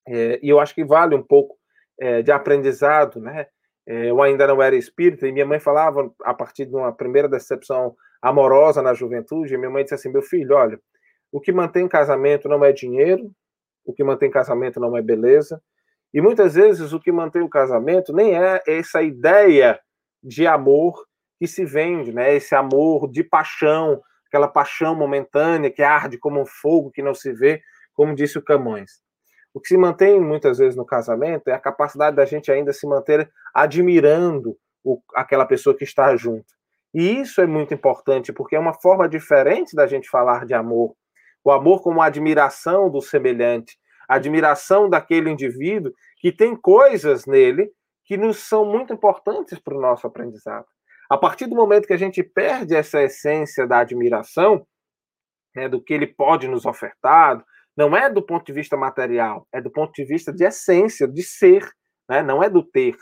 é, e eu acho que vale um pouco é, de aprendizado, né? É, eu ainda não era espírita, e minha mãe falava, a partir de uma primeira decepção amorosa na juventude, minha mãe disse assim: meu filho, olha, o que mantém casamento não é dinheiro, o que mantém casamento não é beleza, e muitas vezes o que mantém o casamento nem é essa ideia de amor que se vende, né? Esse amor de paixão, aquela paixão momentânea que arde como um fogo que não se vê, como disse o Camões. O que se mantém muitas vezes no casamento é a capacidade da gente ainda se manter admirando o, aquela pessoa que está junto. E isso é muito importante, porque é uma forma diferente da gente falar de amor. O amor como admiração do semelhante, admiração daquele indivíduo que tem coisas nele que nos são muito importantes para o nosso aprendizado. A partir do momento que a gente perde essa essência da admiração, né, do que ele pode nos ofertar, não é do ponto de vista material, é do ponto de vista de essência, de ser, né, não é do ter.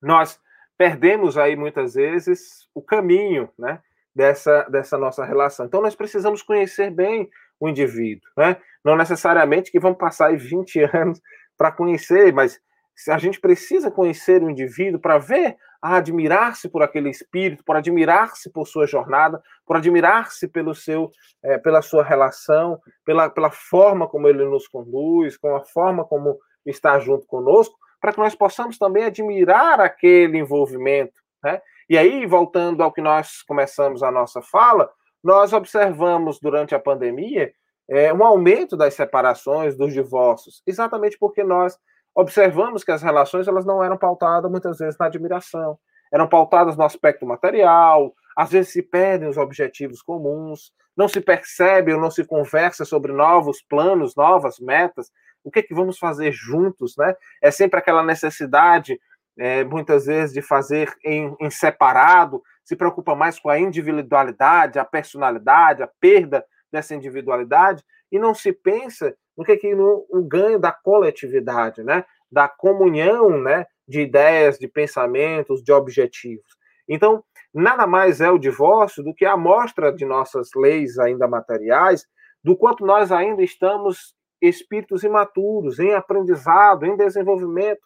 Nós perdemos aí muitas vezes o caminho né, dessa, dessa nossa relação. Então nós precisamos conhecer bem o indivíduo, né? não necessariamente que vamos passar aí 20 anos para conhecer, mas a gente precisa conhecer o indivíduo para ver, admirar-se por aquele espírito, por admirar-se por sua jornada, por admirar-se pelo seu, é, pela sua relação, pela, pela forma como ele nos conduz, com a forma como está junto conosco, para que nós possamos também admirar aquele envolvimento. Né? E aí, voltando ao que nós começamos a nossa fala, nós observamos durante a pandemia é, um aumento das separações, dos divórcios, exatamente porque nós observamos que as relações elas não eram pautadas muitas vezes na admiração, eram pautadas no aspecto material, às vezes se perdem os objetivos comuns, não se percebe ou não se conversa sobre novos planos, novas metas, o que é que vamos fazer juntos, né? É sempre aquela necessidade, é, muitas vezes, de fazer em, em separado, se preocupa mais com a individualidade, a personalidade, a perda dessa individualidade, e não se pensa no que que no, o ganho da coletividade, né? Da comunhão, né? De ideias, de pensamentos, de objetivos. Então, nada mais é o divórcio do que a mostra de nossas leis ainda materiais, do quanto nós ainda estamos espíritos imaturos, em aprendizado, em desenvolvimento.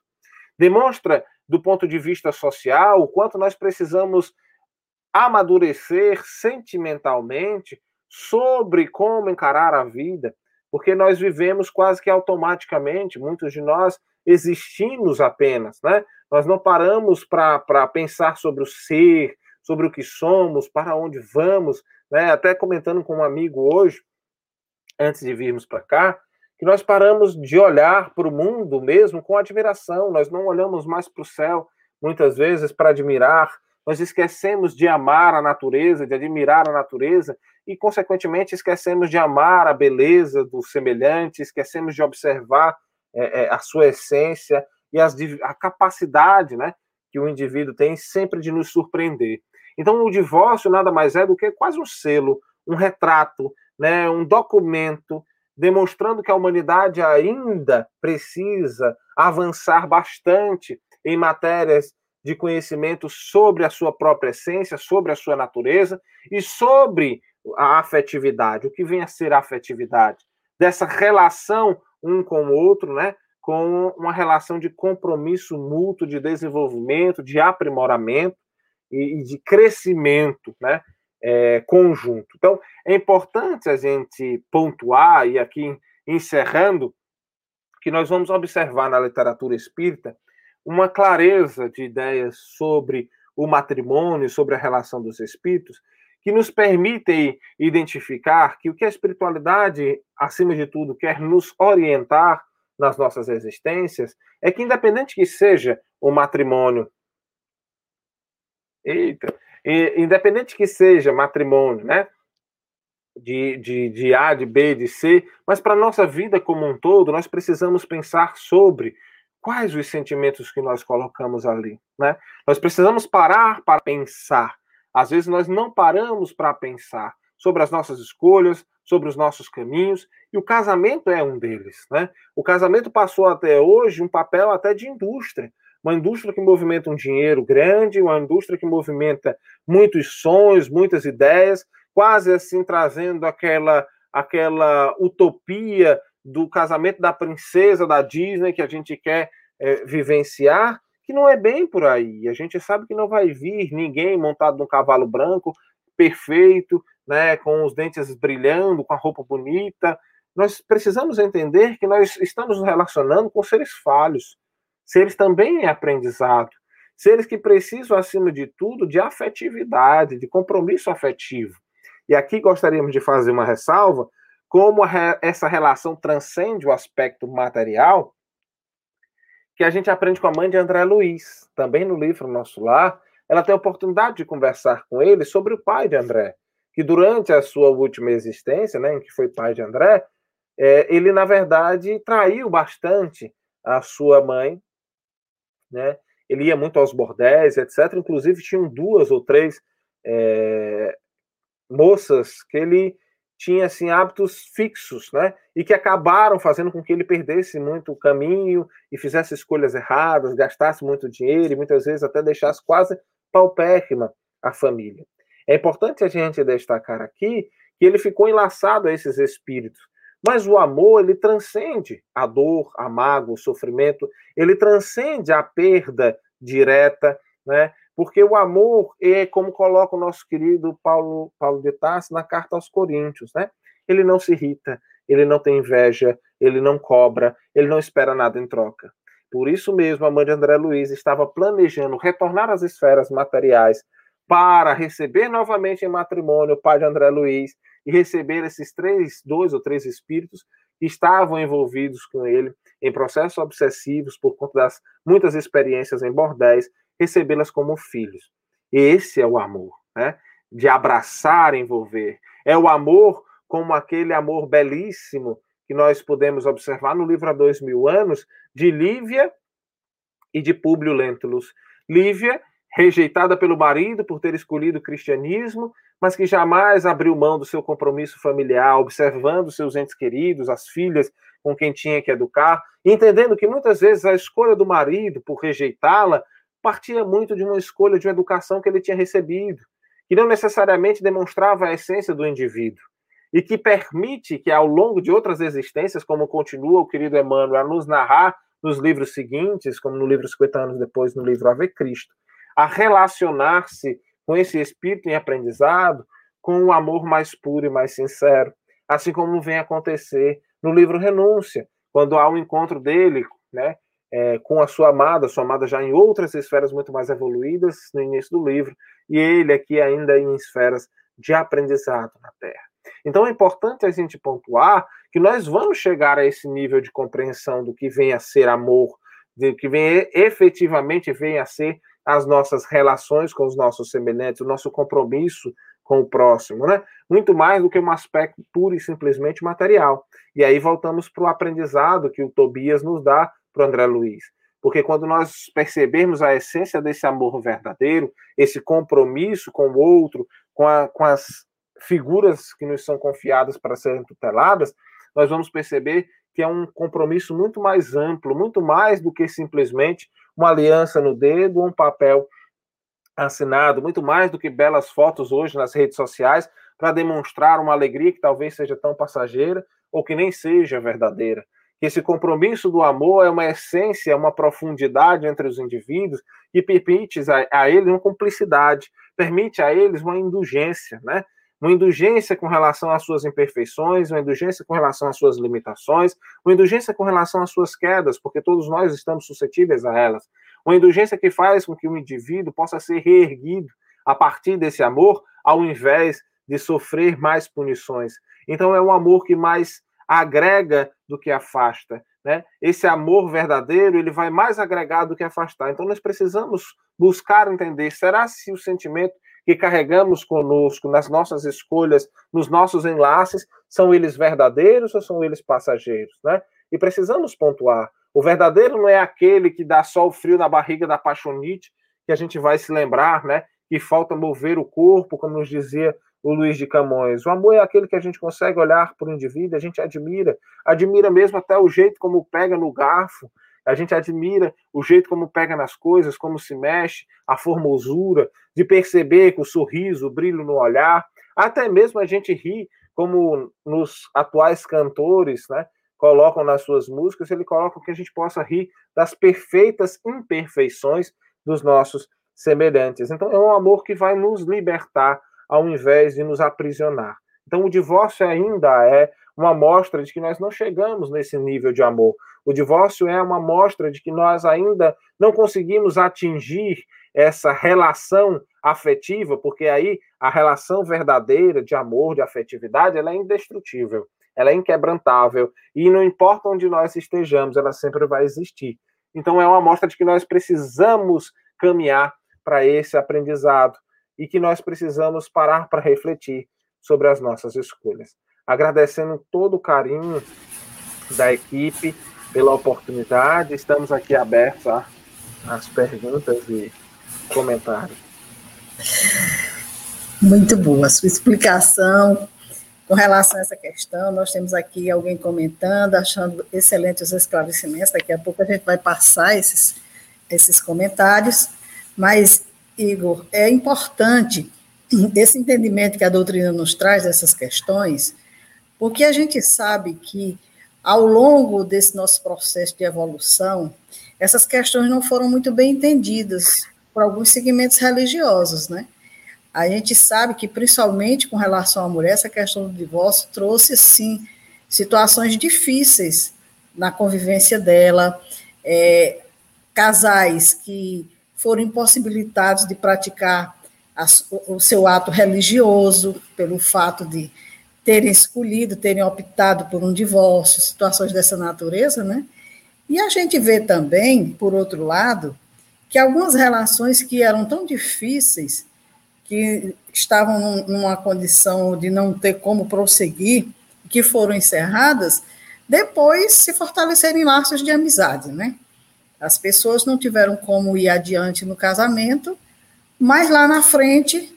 Demonstra, do ponto de vista social, o quanto nós precisamos amadurecer sentimentalmente sobre como encarar a vida, porque nós vivemos quase que automaticamente, muitos de nós existimos apenas, né? Nós não paramos para pensar sobre o ser, sobre o que somos, para onde vamos, né? Até comentando com um amigo hoje, antes de virmos para cá, que nós paramos de olhar para o mundo mesmo com admiração, nós não olhamos mais para o céu, muitas vezes, para admirar, nós esquecemos de amar a natureza, de admirar a natureza, e, consequentemente, esquecemos de amar a beleza do semelhante, esquecemos de observar é, é, a sua essência e as, a capacidade né, que o indivíduo tem sempre de nos surpreender. Então, o divórcio nada mais é do que quase um selo, um retrato, né, um documento demonstrando que a humanidade ainda precisa avançar bastante em matérias de conhecimento sobre a sua própria essência, sobre a sua natureza e sobre a afetividade. O que vem a ser a afetividade? Dessa relação um com o outro, né? Com uma relação de compromisso mútuo, de desenvolvimento, de aprimoramento e, e de crescimento, né? É, conjunto. Então, é importante a gente pontuar, e aqui encerrando, que nós vamos observar na literatura espírita uma clareza de ideias sobre o matrimônio, sobre a relação dos espíritos, que nos permitem identificar que o que a espiritualidade, acima de tudo, quer nos orientar nas nossas existências é que, independente que seja o matrimônio. Eita! Independente que seja matrimônio, né? De, de, de A, de B, de C, mas para a nossa vida como um todo, nós precisamos pensar sobre quais os sentimentos que nós colocamos ali, né? Nós precisamos parar para pensar às vezes nós não paramos para pensar sobre as nossas escolhas, sobre os nossos caminhos, e o casamento é um deles. Né? O casamento passou até hoje um papel até de indústria, uma indústria que movimenta um dinheiro grande, uma indústria que movimenta muitos sonhos, muitas ideias, quase assim trazendo aquela aquela utopia do casamento da princesa da Disney que a gente quer é, vivenciar, que não é bem por aí. A gente sabe que não vai vir ninguém montado num cavalo branco, perfeito, né, com os dentes brilhando, com a roupa bonita. Nós precisamos entender que nós estamos nos relacionando com seres falhos, seres também em aprendizado, seres que precisam, acima de tudo, de afetividade, de compromisso afetivo. E aqui gostaríamos de fazer uma ressalva, como essa relação transcende o aspecto material, que a gente aprende com a mãe de André Luiz, também no livro Nosso Lar. Ela tem a oportunidade de conversar com ele sobre o pai de André, que durante a sua última existência, né, em que foi pai de André, é, ele, na verdade, traiu bastante a sua mãe, né? Ele ia muito aos bordéis, etc. Inclusive, tinham duas ou três é, moças que ele tinha assim hábitos fixos, né? E que acabaram fazendo com que ele perdesse muito o caminho e fizesse escolhas erradas, gastasse muito dinheiro e muitas vezes até deixasse quase paupérrima a família. É importante a gente destacar aqui que ele ficou enlaçado a esses espíritos, mas o amor ele transcende a dor, a mágoa, o sofrimento, ele transcende a perda direta, né? Porque o amor é como coloca o nosso querido Paulo, Paulo de Tarso na carta aos Coríntios, né? Ele não se irrita, ele não tem inveja, ele não cobra, ele não espera nada em troca. Por isso mesmo, a mãe de André Luiz estava planejando retornar às esferas materiais para receber novamente em matrimônio o pai de André Luiz e receber esses três, dois ou três espíritos que estavam envolvidos com ele em processos obsessivos por conta das muitas experiências em bordéis recebê-las como filhos. Esse é o amor, né? De abraçar, envolver. É o amor como aquele amor belíssimo que nós podemos observar no livro Há Dois Mil Anos, de Lívia e de Públio Lentulus. Lívia, rejeitada pelo marido por ter escolhido o cristianismo, mas que jamais abriu mão do seu compromisso familiar, observando seus entes queridos, as filhas com quem tinha que educar, entendendo que muitas vezes a escolha do marido por rejeitá-la partia muito de uma escolha de uma educação que ele tinha recebido, que não necessariamente demonstrava a essência do indivíduo, e que permite que, ao longo de outras existências, como continua o querido Emmanuel a nos narrar nos livros seguintes, como no livro 50 anos depois, no livro Ave Cristo, a relacionar-se com esse espírito em aprendizado com um amor mais puro e mais sincero, assim como vem acontecer no livro Renúncia, quando há um encontro dele, né, é, com a sua amada, sua amada já em outras esferas muito mais evoluídas no início do livro, e ele aqui ainda em esferas de aprendizado na Terra. Então é importante a gente pontuar que nós vamos chegar a esse nível de compreensão do que vem a ser amor, do que vem efetivamente vem a ser as nossas relações com os nossos semelhantes, o nosso compromisso com o próximo, né? Muito mais do que um aspecto puro e simplesmente material. E aí voltamos para o aprendizado que o Tobias nos dá para o André Luiz. Porque quando nós percebermos a essência desse amor verdadeiro, esse compromisso com o outro, com, a, com as figuras que nos são confiadas para serem tuteladas, nós vamos perceber que é um compromisso muito mais amplo, muito mais do que simplesmente uma aliança no dedo ou um papel assinado, muito mais do que belas fotos hoje nas redes sociais para demonstrar uma alegria que talvez seja tão passageira ou que nem seja verdadeira. Esse compromisso do amor é uma essência, uma profundidade entre os indivíduos e permite a, a eles uma cumplicidade, permite a eles uma indulgência, né? uma indulgência com relação às suas imperfeições, uma indulgência com relação às suas limitações, uma indulgência com relação às suas quedas, porque todos nós estamos suscetíveis a elas. Uma indulgência que faz com que o indivíduo possa ser reerguido a partir desse amor, ao invés de sofrer mais punições. Então, é um amor que mais agrega do que afasta. Né? Esse amor verdadeiro ele vai mais agregar do que afastar. Então, nós precisamos buscar entender: será se o sentimento que carregamos conosco nas nossas escolhas, nos nossos enlaces, são eles verdadeiros ou são eles passageiros, né? E precisamos pontuar. O verdadeiro não é aquele que dá só o frio na barriga da paixonite, que a gente vai se lembrar, né? Que falta mover o corpo, como nos dizia o Luiz de Camões. O amor é aquele que a gente consegue olhar para o indivíduo, a gente admira, admira mesmo até o jeito como pega no garfo, a gente admira o jeito como pega nas coisas, como se mexe, a formosura, de perceber que o sorriso, o brilho no olhar, até mesmo a gente ri, como nos atuais cantores, né, colocam nas suas músicas, ele coloca que a gente possa rir das perfeitas imperfeições dos nossos semelhantes. Então é um amor que vai nos libertar ao invés de nos aprisionar. Então o divórcio ainda é uma mostra de que nós não chegamos nesse nível de amor. O divórcio é uma mostra de que nós ainda não conseguimos atingir essa relação afetiva, porque aí a relação verdadeira de amor, de afetividade, ela é indestrutível, ela é inquebrantável, e não importa onde nós estejamos, ela sempre vai existir. Então é uma mostra de que nós precisamos caminhar para esse aprendizado e que nós precisamos parar para refletir sobre as nossas escolhas. Agradecendo todo o carinho da equipe pela oportunidade. Estamos aqui abertos às perguntas e comentários. Muito boa a sua explicação com relação a essa questão. Nós temos aqui alguém comentando, achando excelentes os esclarecimentos. Daqui a pouco a gente vai passar esses, esses comentários. Mas, Igor, é importante esse entendimento que a doutrina nos traz dessas questões, porque a gente sabe que ao longo desse nosso processo de evolução, essas questões não foram muito bem entendidas por alguns segmentos religiosos, né? A gente sabe que, principalmente com relação à mulher, essa questão do divórcio trouxe, sim, situações difíceis na convivência dela, é, casais que foram impossibilitados de praticar o seu ato religioso pelo fato de terem escolhido, terem optado por um divórcio, situações dessa natureza, né? E a gente vê também, por outro lado, que algumas relações que eram tão difíceis, que estavam numa condição de não ter como prosseguir, que foram encerradas, depois se fortaleceram em laços de amizade, né? As pessoas não tiveram como ir adiante no casamento, mas lá na frente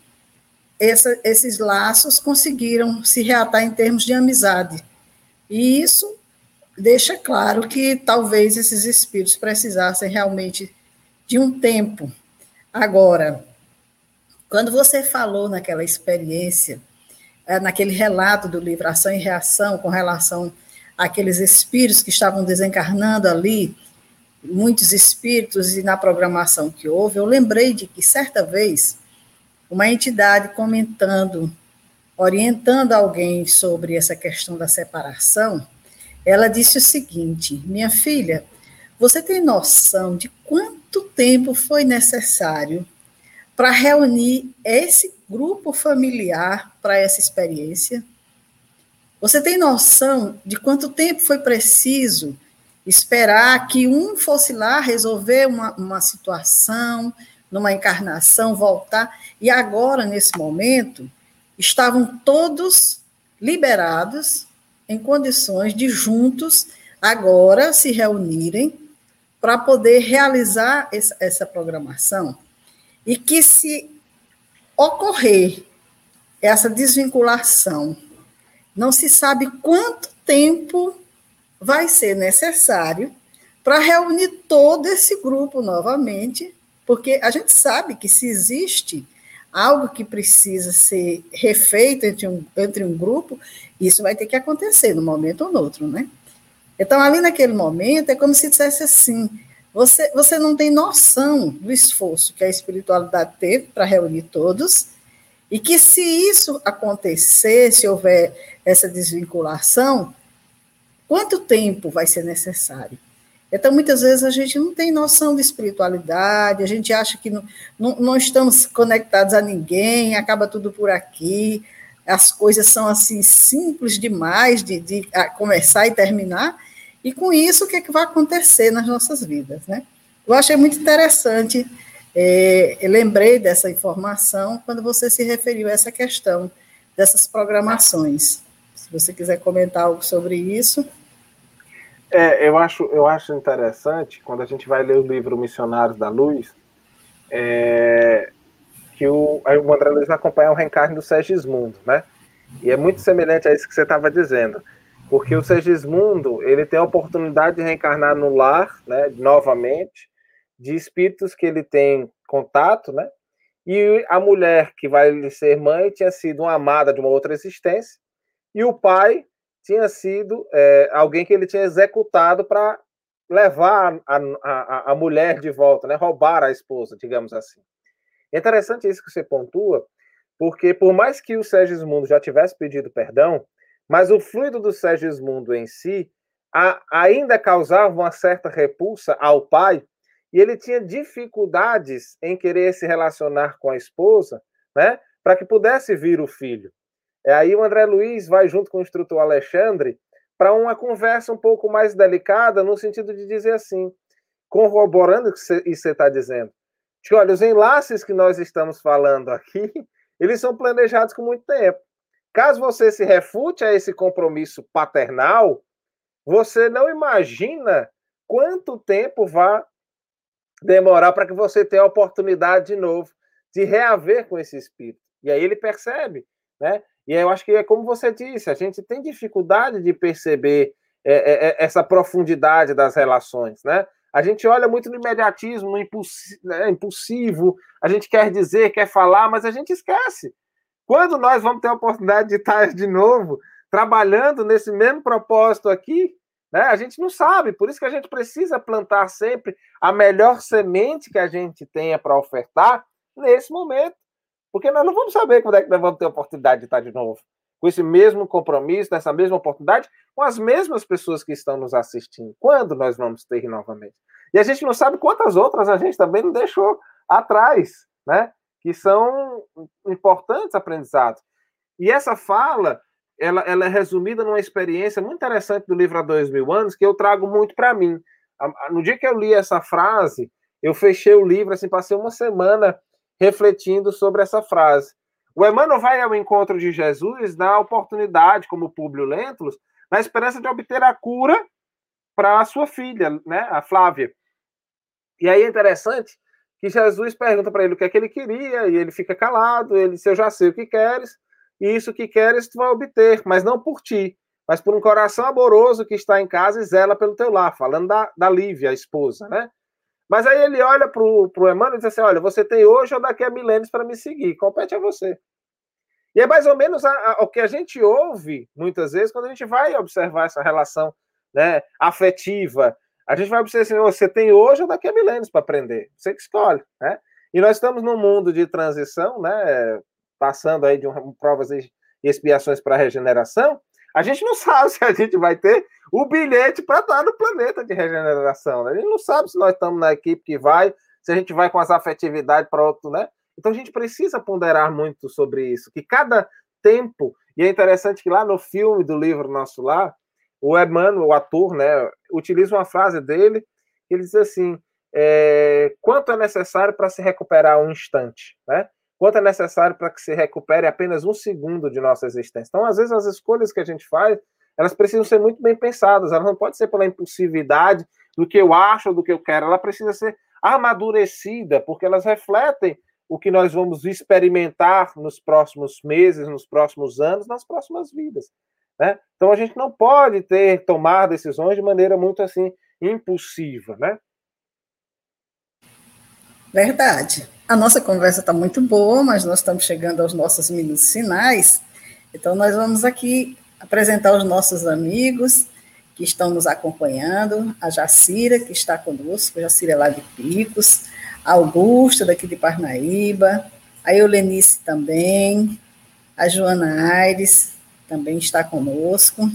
essa, esses laços conseguiram se reatar em termos de amizade. E isso deixa claro que talvez esses espíritos precisassem realmente de um tempo. Agora, quando você falou naquela experiência, eh, naquele relato do livro Ação e Reação, com relação àqueles espíritos que estavam desencarnando ali, muitos espíritos, e na programação que houve, eu lembrei de que certa vez uma entidade comentando, orientando alguém sobre essa questão da separação, ela disse o seguinte: Minha filha, você tem noção de quanto tempo foi necessário para reunir esse grupo familiar para essa experiência? Você tem noção de quanto tempo foi preciso esperar que um fosse lá resolver uma, uma situação, numa encarnação, voltar, e agora, nesse momento, estavam todos liberados em condições de juntos agora se reunirem para poder realizar essa, essa programação. E que se ocorrer essa desvinculação, não se sabe quanto tempo vai ser necessário para reunir todo esse grupo novamente, porque a gente sabe que se existe algo que precisa ser refeito entre um, entre um grupo, isso vai ter que acontecer no momento ou no outro, né? Então, ali naquele momento, é como se dissesse assim: você, você não tem noção do esforço que a espiritualidade teve para reunir todos, e que se isso acontecer, se houver essa desvinculação, quanto tempo vai ser necessário? Então, muitas vezes, a gente não tem noção de espiritualidade, a gente acha que não, não, não estamos conectados a ninguém, acaba tudo por aqui, as coisas são assim simples demais de, de começar e terminar, e com isso, o que, é que vai acontecer nas nossas vidas, né? Eu achei muito interessante, é, lembrei dessa informação quando você se referiu a essa questão dessas programações. Se você quiser comentar algo sobre isso. É, eu acho, eu acho interessante, quando a gente vai ler o livro Missionários da Luz, é, que o, o André Luiz vai acompanhar o reencarne do Sergismundo, né? E é muito semelhante a isso que você estava dizendo, porque o Sergismundo ele tem a oportunidade de reencarnar no lar, né, novamente, de espíritos que ele tem contato, né? E a mulher que vai ser mãe tinha sido uma amada de uma outra existência, e o pai tinha sido é, alguém que ele tinha executado para levar a, a, a, mulher de volta, né? roubar a esposa, digamos assim. É interessante isso que você pontua, porque por mais que o Sergismundo já tivesse pedido perdão, mas o fluido do Sergismundo em si a, ainda causava uma certa repulsa ao pai, e ele tinha dificuldades em querer se relacionar com a esposa, né, para que pudesse vir o filho. É aí o André Luiz vai junto com o instrutor Alexandre para uma conversa um pouco mais delicada, no sentido de dizer assim, corroborando o que você está dizendo, que olha, os enlaces que nós estamos falando aqui, eles são planejados com muito tempo. Caso você se refute a esse compromisso paternal, você não imagina quanto tempo vai demorar para que você tenha a oportunidade de novo de reaver com esse espírito. E aí ele percebe, né? E eu acho que é como você disse, a gente tem dificuldade de perceber é, é, é, essa profundidade das relações, né? A gente olha muito no imediatismo, no né, impulsivo, a gente quer dizer, quer falar, mas a gente esquece. Quando nós vamos ter a oportunidade de estar de novo trabalhando nesse mesmo propósito aqui, né, a gente não sabe, por isso que a gente precisa plantar sempre a melhor semente que a gente tenha para ofertar nesse momento. Porque nós não vamos saber quando é que nós vamos ter a oportunidade de estar de novo. Com esse mesmo compromisso, nessa mesma oportunidade, com as mesmas pessoas que estão nos assistindo. Quando nós vamos ter novamente? E a gente não sabe quantas outras a gente também não deixou atrás, né? Que são importantes aprendizados. E essa fala, ela, ela é resumida numa experiência muito interessante do livro Há Dois Mil Anos, que eu trago muito para mim. No dia que eu li essa frase, eu fechei o livro, assim, passei uma semana refletindo sobre essa frase. O Emmanuel vai ao encontro de Jesus na oportunidade, como Públio Lentulus, na esperança de obter a cura para a sua filha, né, a Flávia. E aí é interessante que Jesus pergunta para ele o que é que ele queria, e ele fica calado, ele diz, eu já sei o que queres, e isso que queres tu vai obter, mas não por ti, mas por um coração amoroso que está em casa e zela pelo teu lar, falando da, da Lívia, a esposa, né? Mas aí ele olha para o Emmanuel e diz assim: olha, você tem hoje ou daqui a milênios para me seguir, compete a você. E é mais ou menos a, a, o que a gente ouve muitas vezes quando a gente vai observar essa relação né, afetiva. A gente vai observar assim: você tem hoje ou daqui a milênios para aprender, você que escolhe. Né? E nós estamos num mundo de transição, né, passando aí de um, provas e expiações para a regeneração. A gente não sabe se a gente vai ter o bilhete para estar no planeta de regeneração. Né? A gente não sabe se nós estamos na equipe que vai, se a gente vai com as afetividades para outro, né? Então a gente precisa ponderar muito sobre isso, que cada tempo, e é interessante que lá no filme do livro Nosso Lar, o Emmanuel, o ator, né, utiliza uma frase dele, ele diz assim, é, quanto é necessário para se recuperar um instante, né? Quanto é necessário para que se recupere apenas um segundo de nossa existência. Então, às vezes, as escolhas que a gente faz, elas precisam ser muito bem pensadas, elas não podem ser pela impulsividade do que eu acho do que eu quero, ela precisa ser amadurecida, porque elas refletem o que nós vamos experimentar nos próximos meses, nos próximos anos, nas próximas vidas. Né? Então a gente não pode ter tomar decisões de maneira muito assim impulsiva, né? Verdade. A nossa conversa está muito boa, mas nós estamos chegando aos nossos minutos finais. Então nós vamos aqui apresentar os nossos amigos que estão nos acompanhando, a Jacira, que está conosco, Jacira é lá de Picos, a Augusta, daqui de Parnaíba, a Eulenice também, a Joana Aires também está conosco.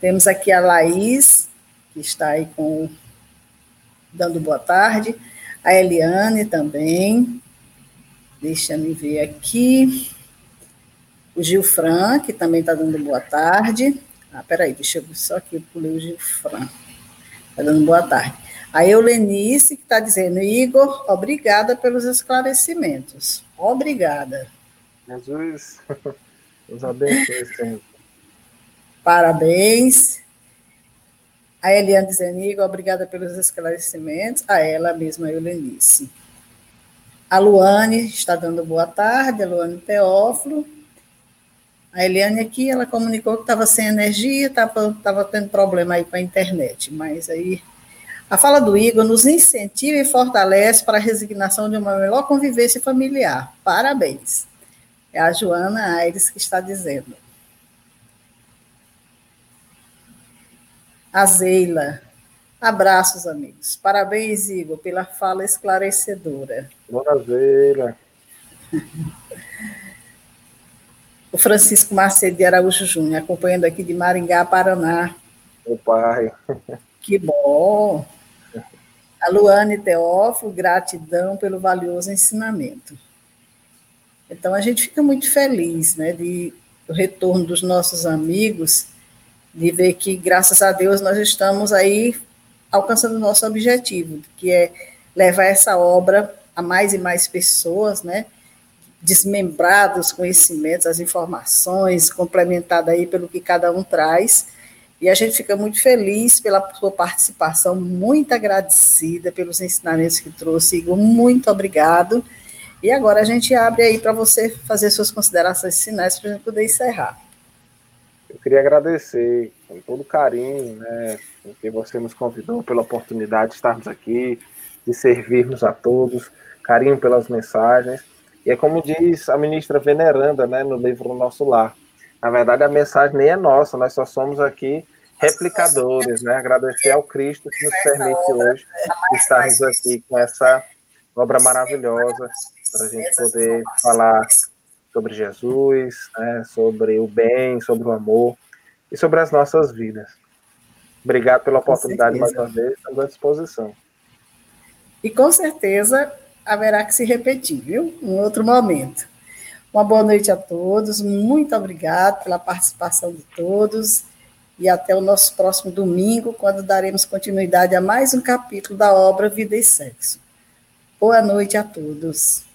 Temos aqui a Laís, que está aí com dando boa tarde, a Eliane também. Deixa me ver aqui. O Gilfran, que também está dando boa tarde. Ah, peraí, deixa eu só aqui, eu pulei o Gilfran. Está dando boa tarde. A Eulenice, que está dizendo, Igor, obrigada pelos esclarecimentos. Obrigada. Jesus os abençoe sempre. Parabéns. A Eliane dizendo, Igor, obrigada pelos esclarecimentos. A ela mesma, a Eulenice. A Luane está dando boa tarde, a Luane Teófilo. A Eliane aqui, ela comunicou que estava sem energia, estava tendo problema aí com a internet, mas aí a fala do Igor nos incentiva e fortalece para a resignação de uma melhor convivência familiar. Parabéns. É a Joana Aires que está dizendo. A Zeila. Abraços, amigos. Parabéns, Igor, pela fala esclarecedora. Boa, Zeila. O Francisco Macedo de Araújo Júnior, acompanhando aqui de Maringá, Paraná. Meu pai. Que bom. A Luane Teófilo, gratidão pelo valioso ensinamento. Então, a gente fica muito feliz né, de, do retorno dos nossos amigos, de ver que, graças a Deus, nós estamos aí alcançando o nosso objetivo, que é levar essa obra a mais e mais pessoas, né? Desmembrar os conhecimentos, as informações, complementada aí pelo que cada um traz, e a gente fica muito feliz pela sua participação, muito agradecida pelos ensinamentos que trouxe, Igor, muito obrigado. E agora a gente abre aí para você fazer suas considerações finais para a gente poder encerrar. Eu queria agradecer com todo carinho, né, que você nos convidou pela oportunidade de estarmos aqui, de servirmos a todos, carinho pelas mensagens. E é como diz a ministra Veneranda, né, no livro Nosso Lar, na verdade, a mensagem nem é nossa, nós só somos aqui replicadores, né? Agradecer ao Cristo que nos permite hoje estarmos aqui com essa obra maravilhosa para a gente poder falar sobre Jesus, né? sobre o bem, sobre o amor e sobre as nossas vidas. Obrigado pela oportunidade mais uma vez, estamos à disposição. E com certeza haverá que se repetir, viu? Em outro momento. Uma boa noite a todos, muito obrigado pela participação de todos e até o nosso próximo domingo, quando daremos continuidade a mais um capítulo da obra Vida e Sexo. Boa noite a todos.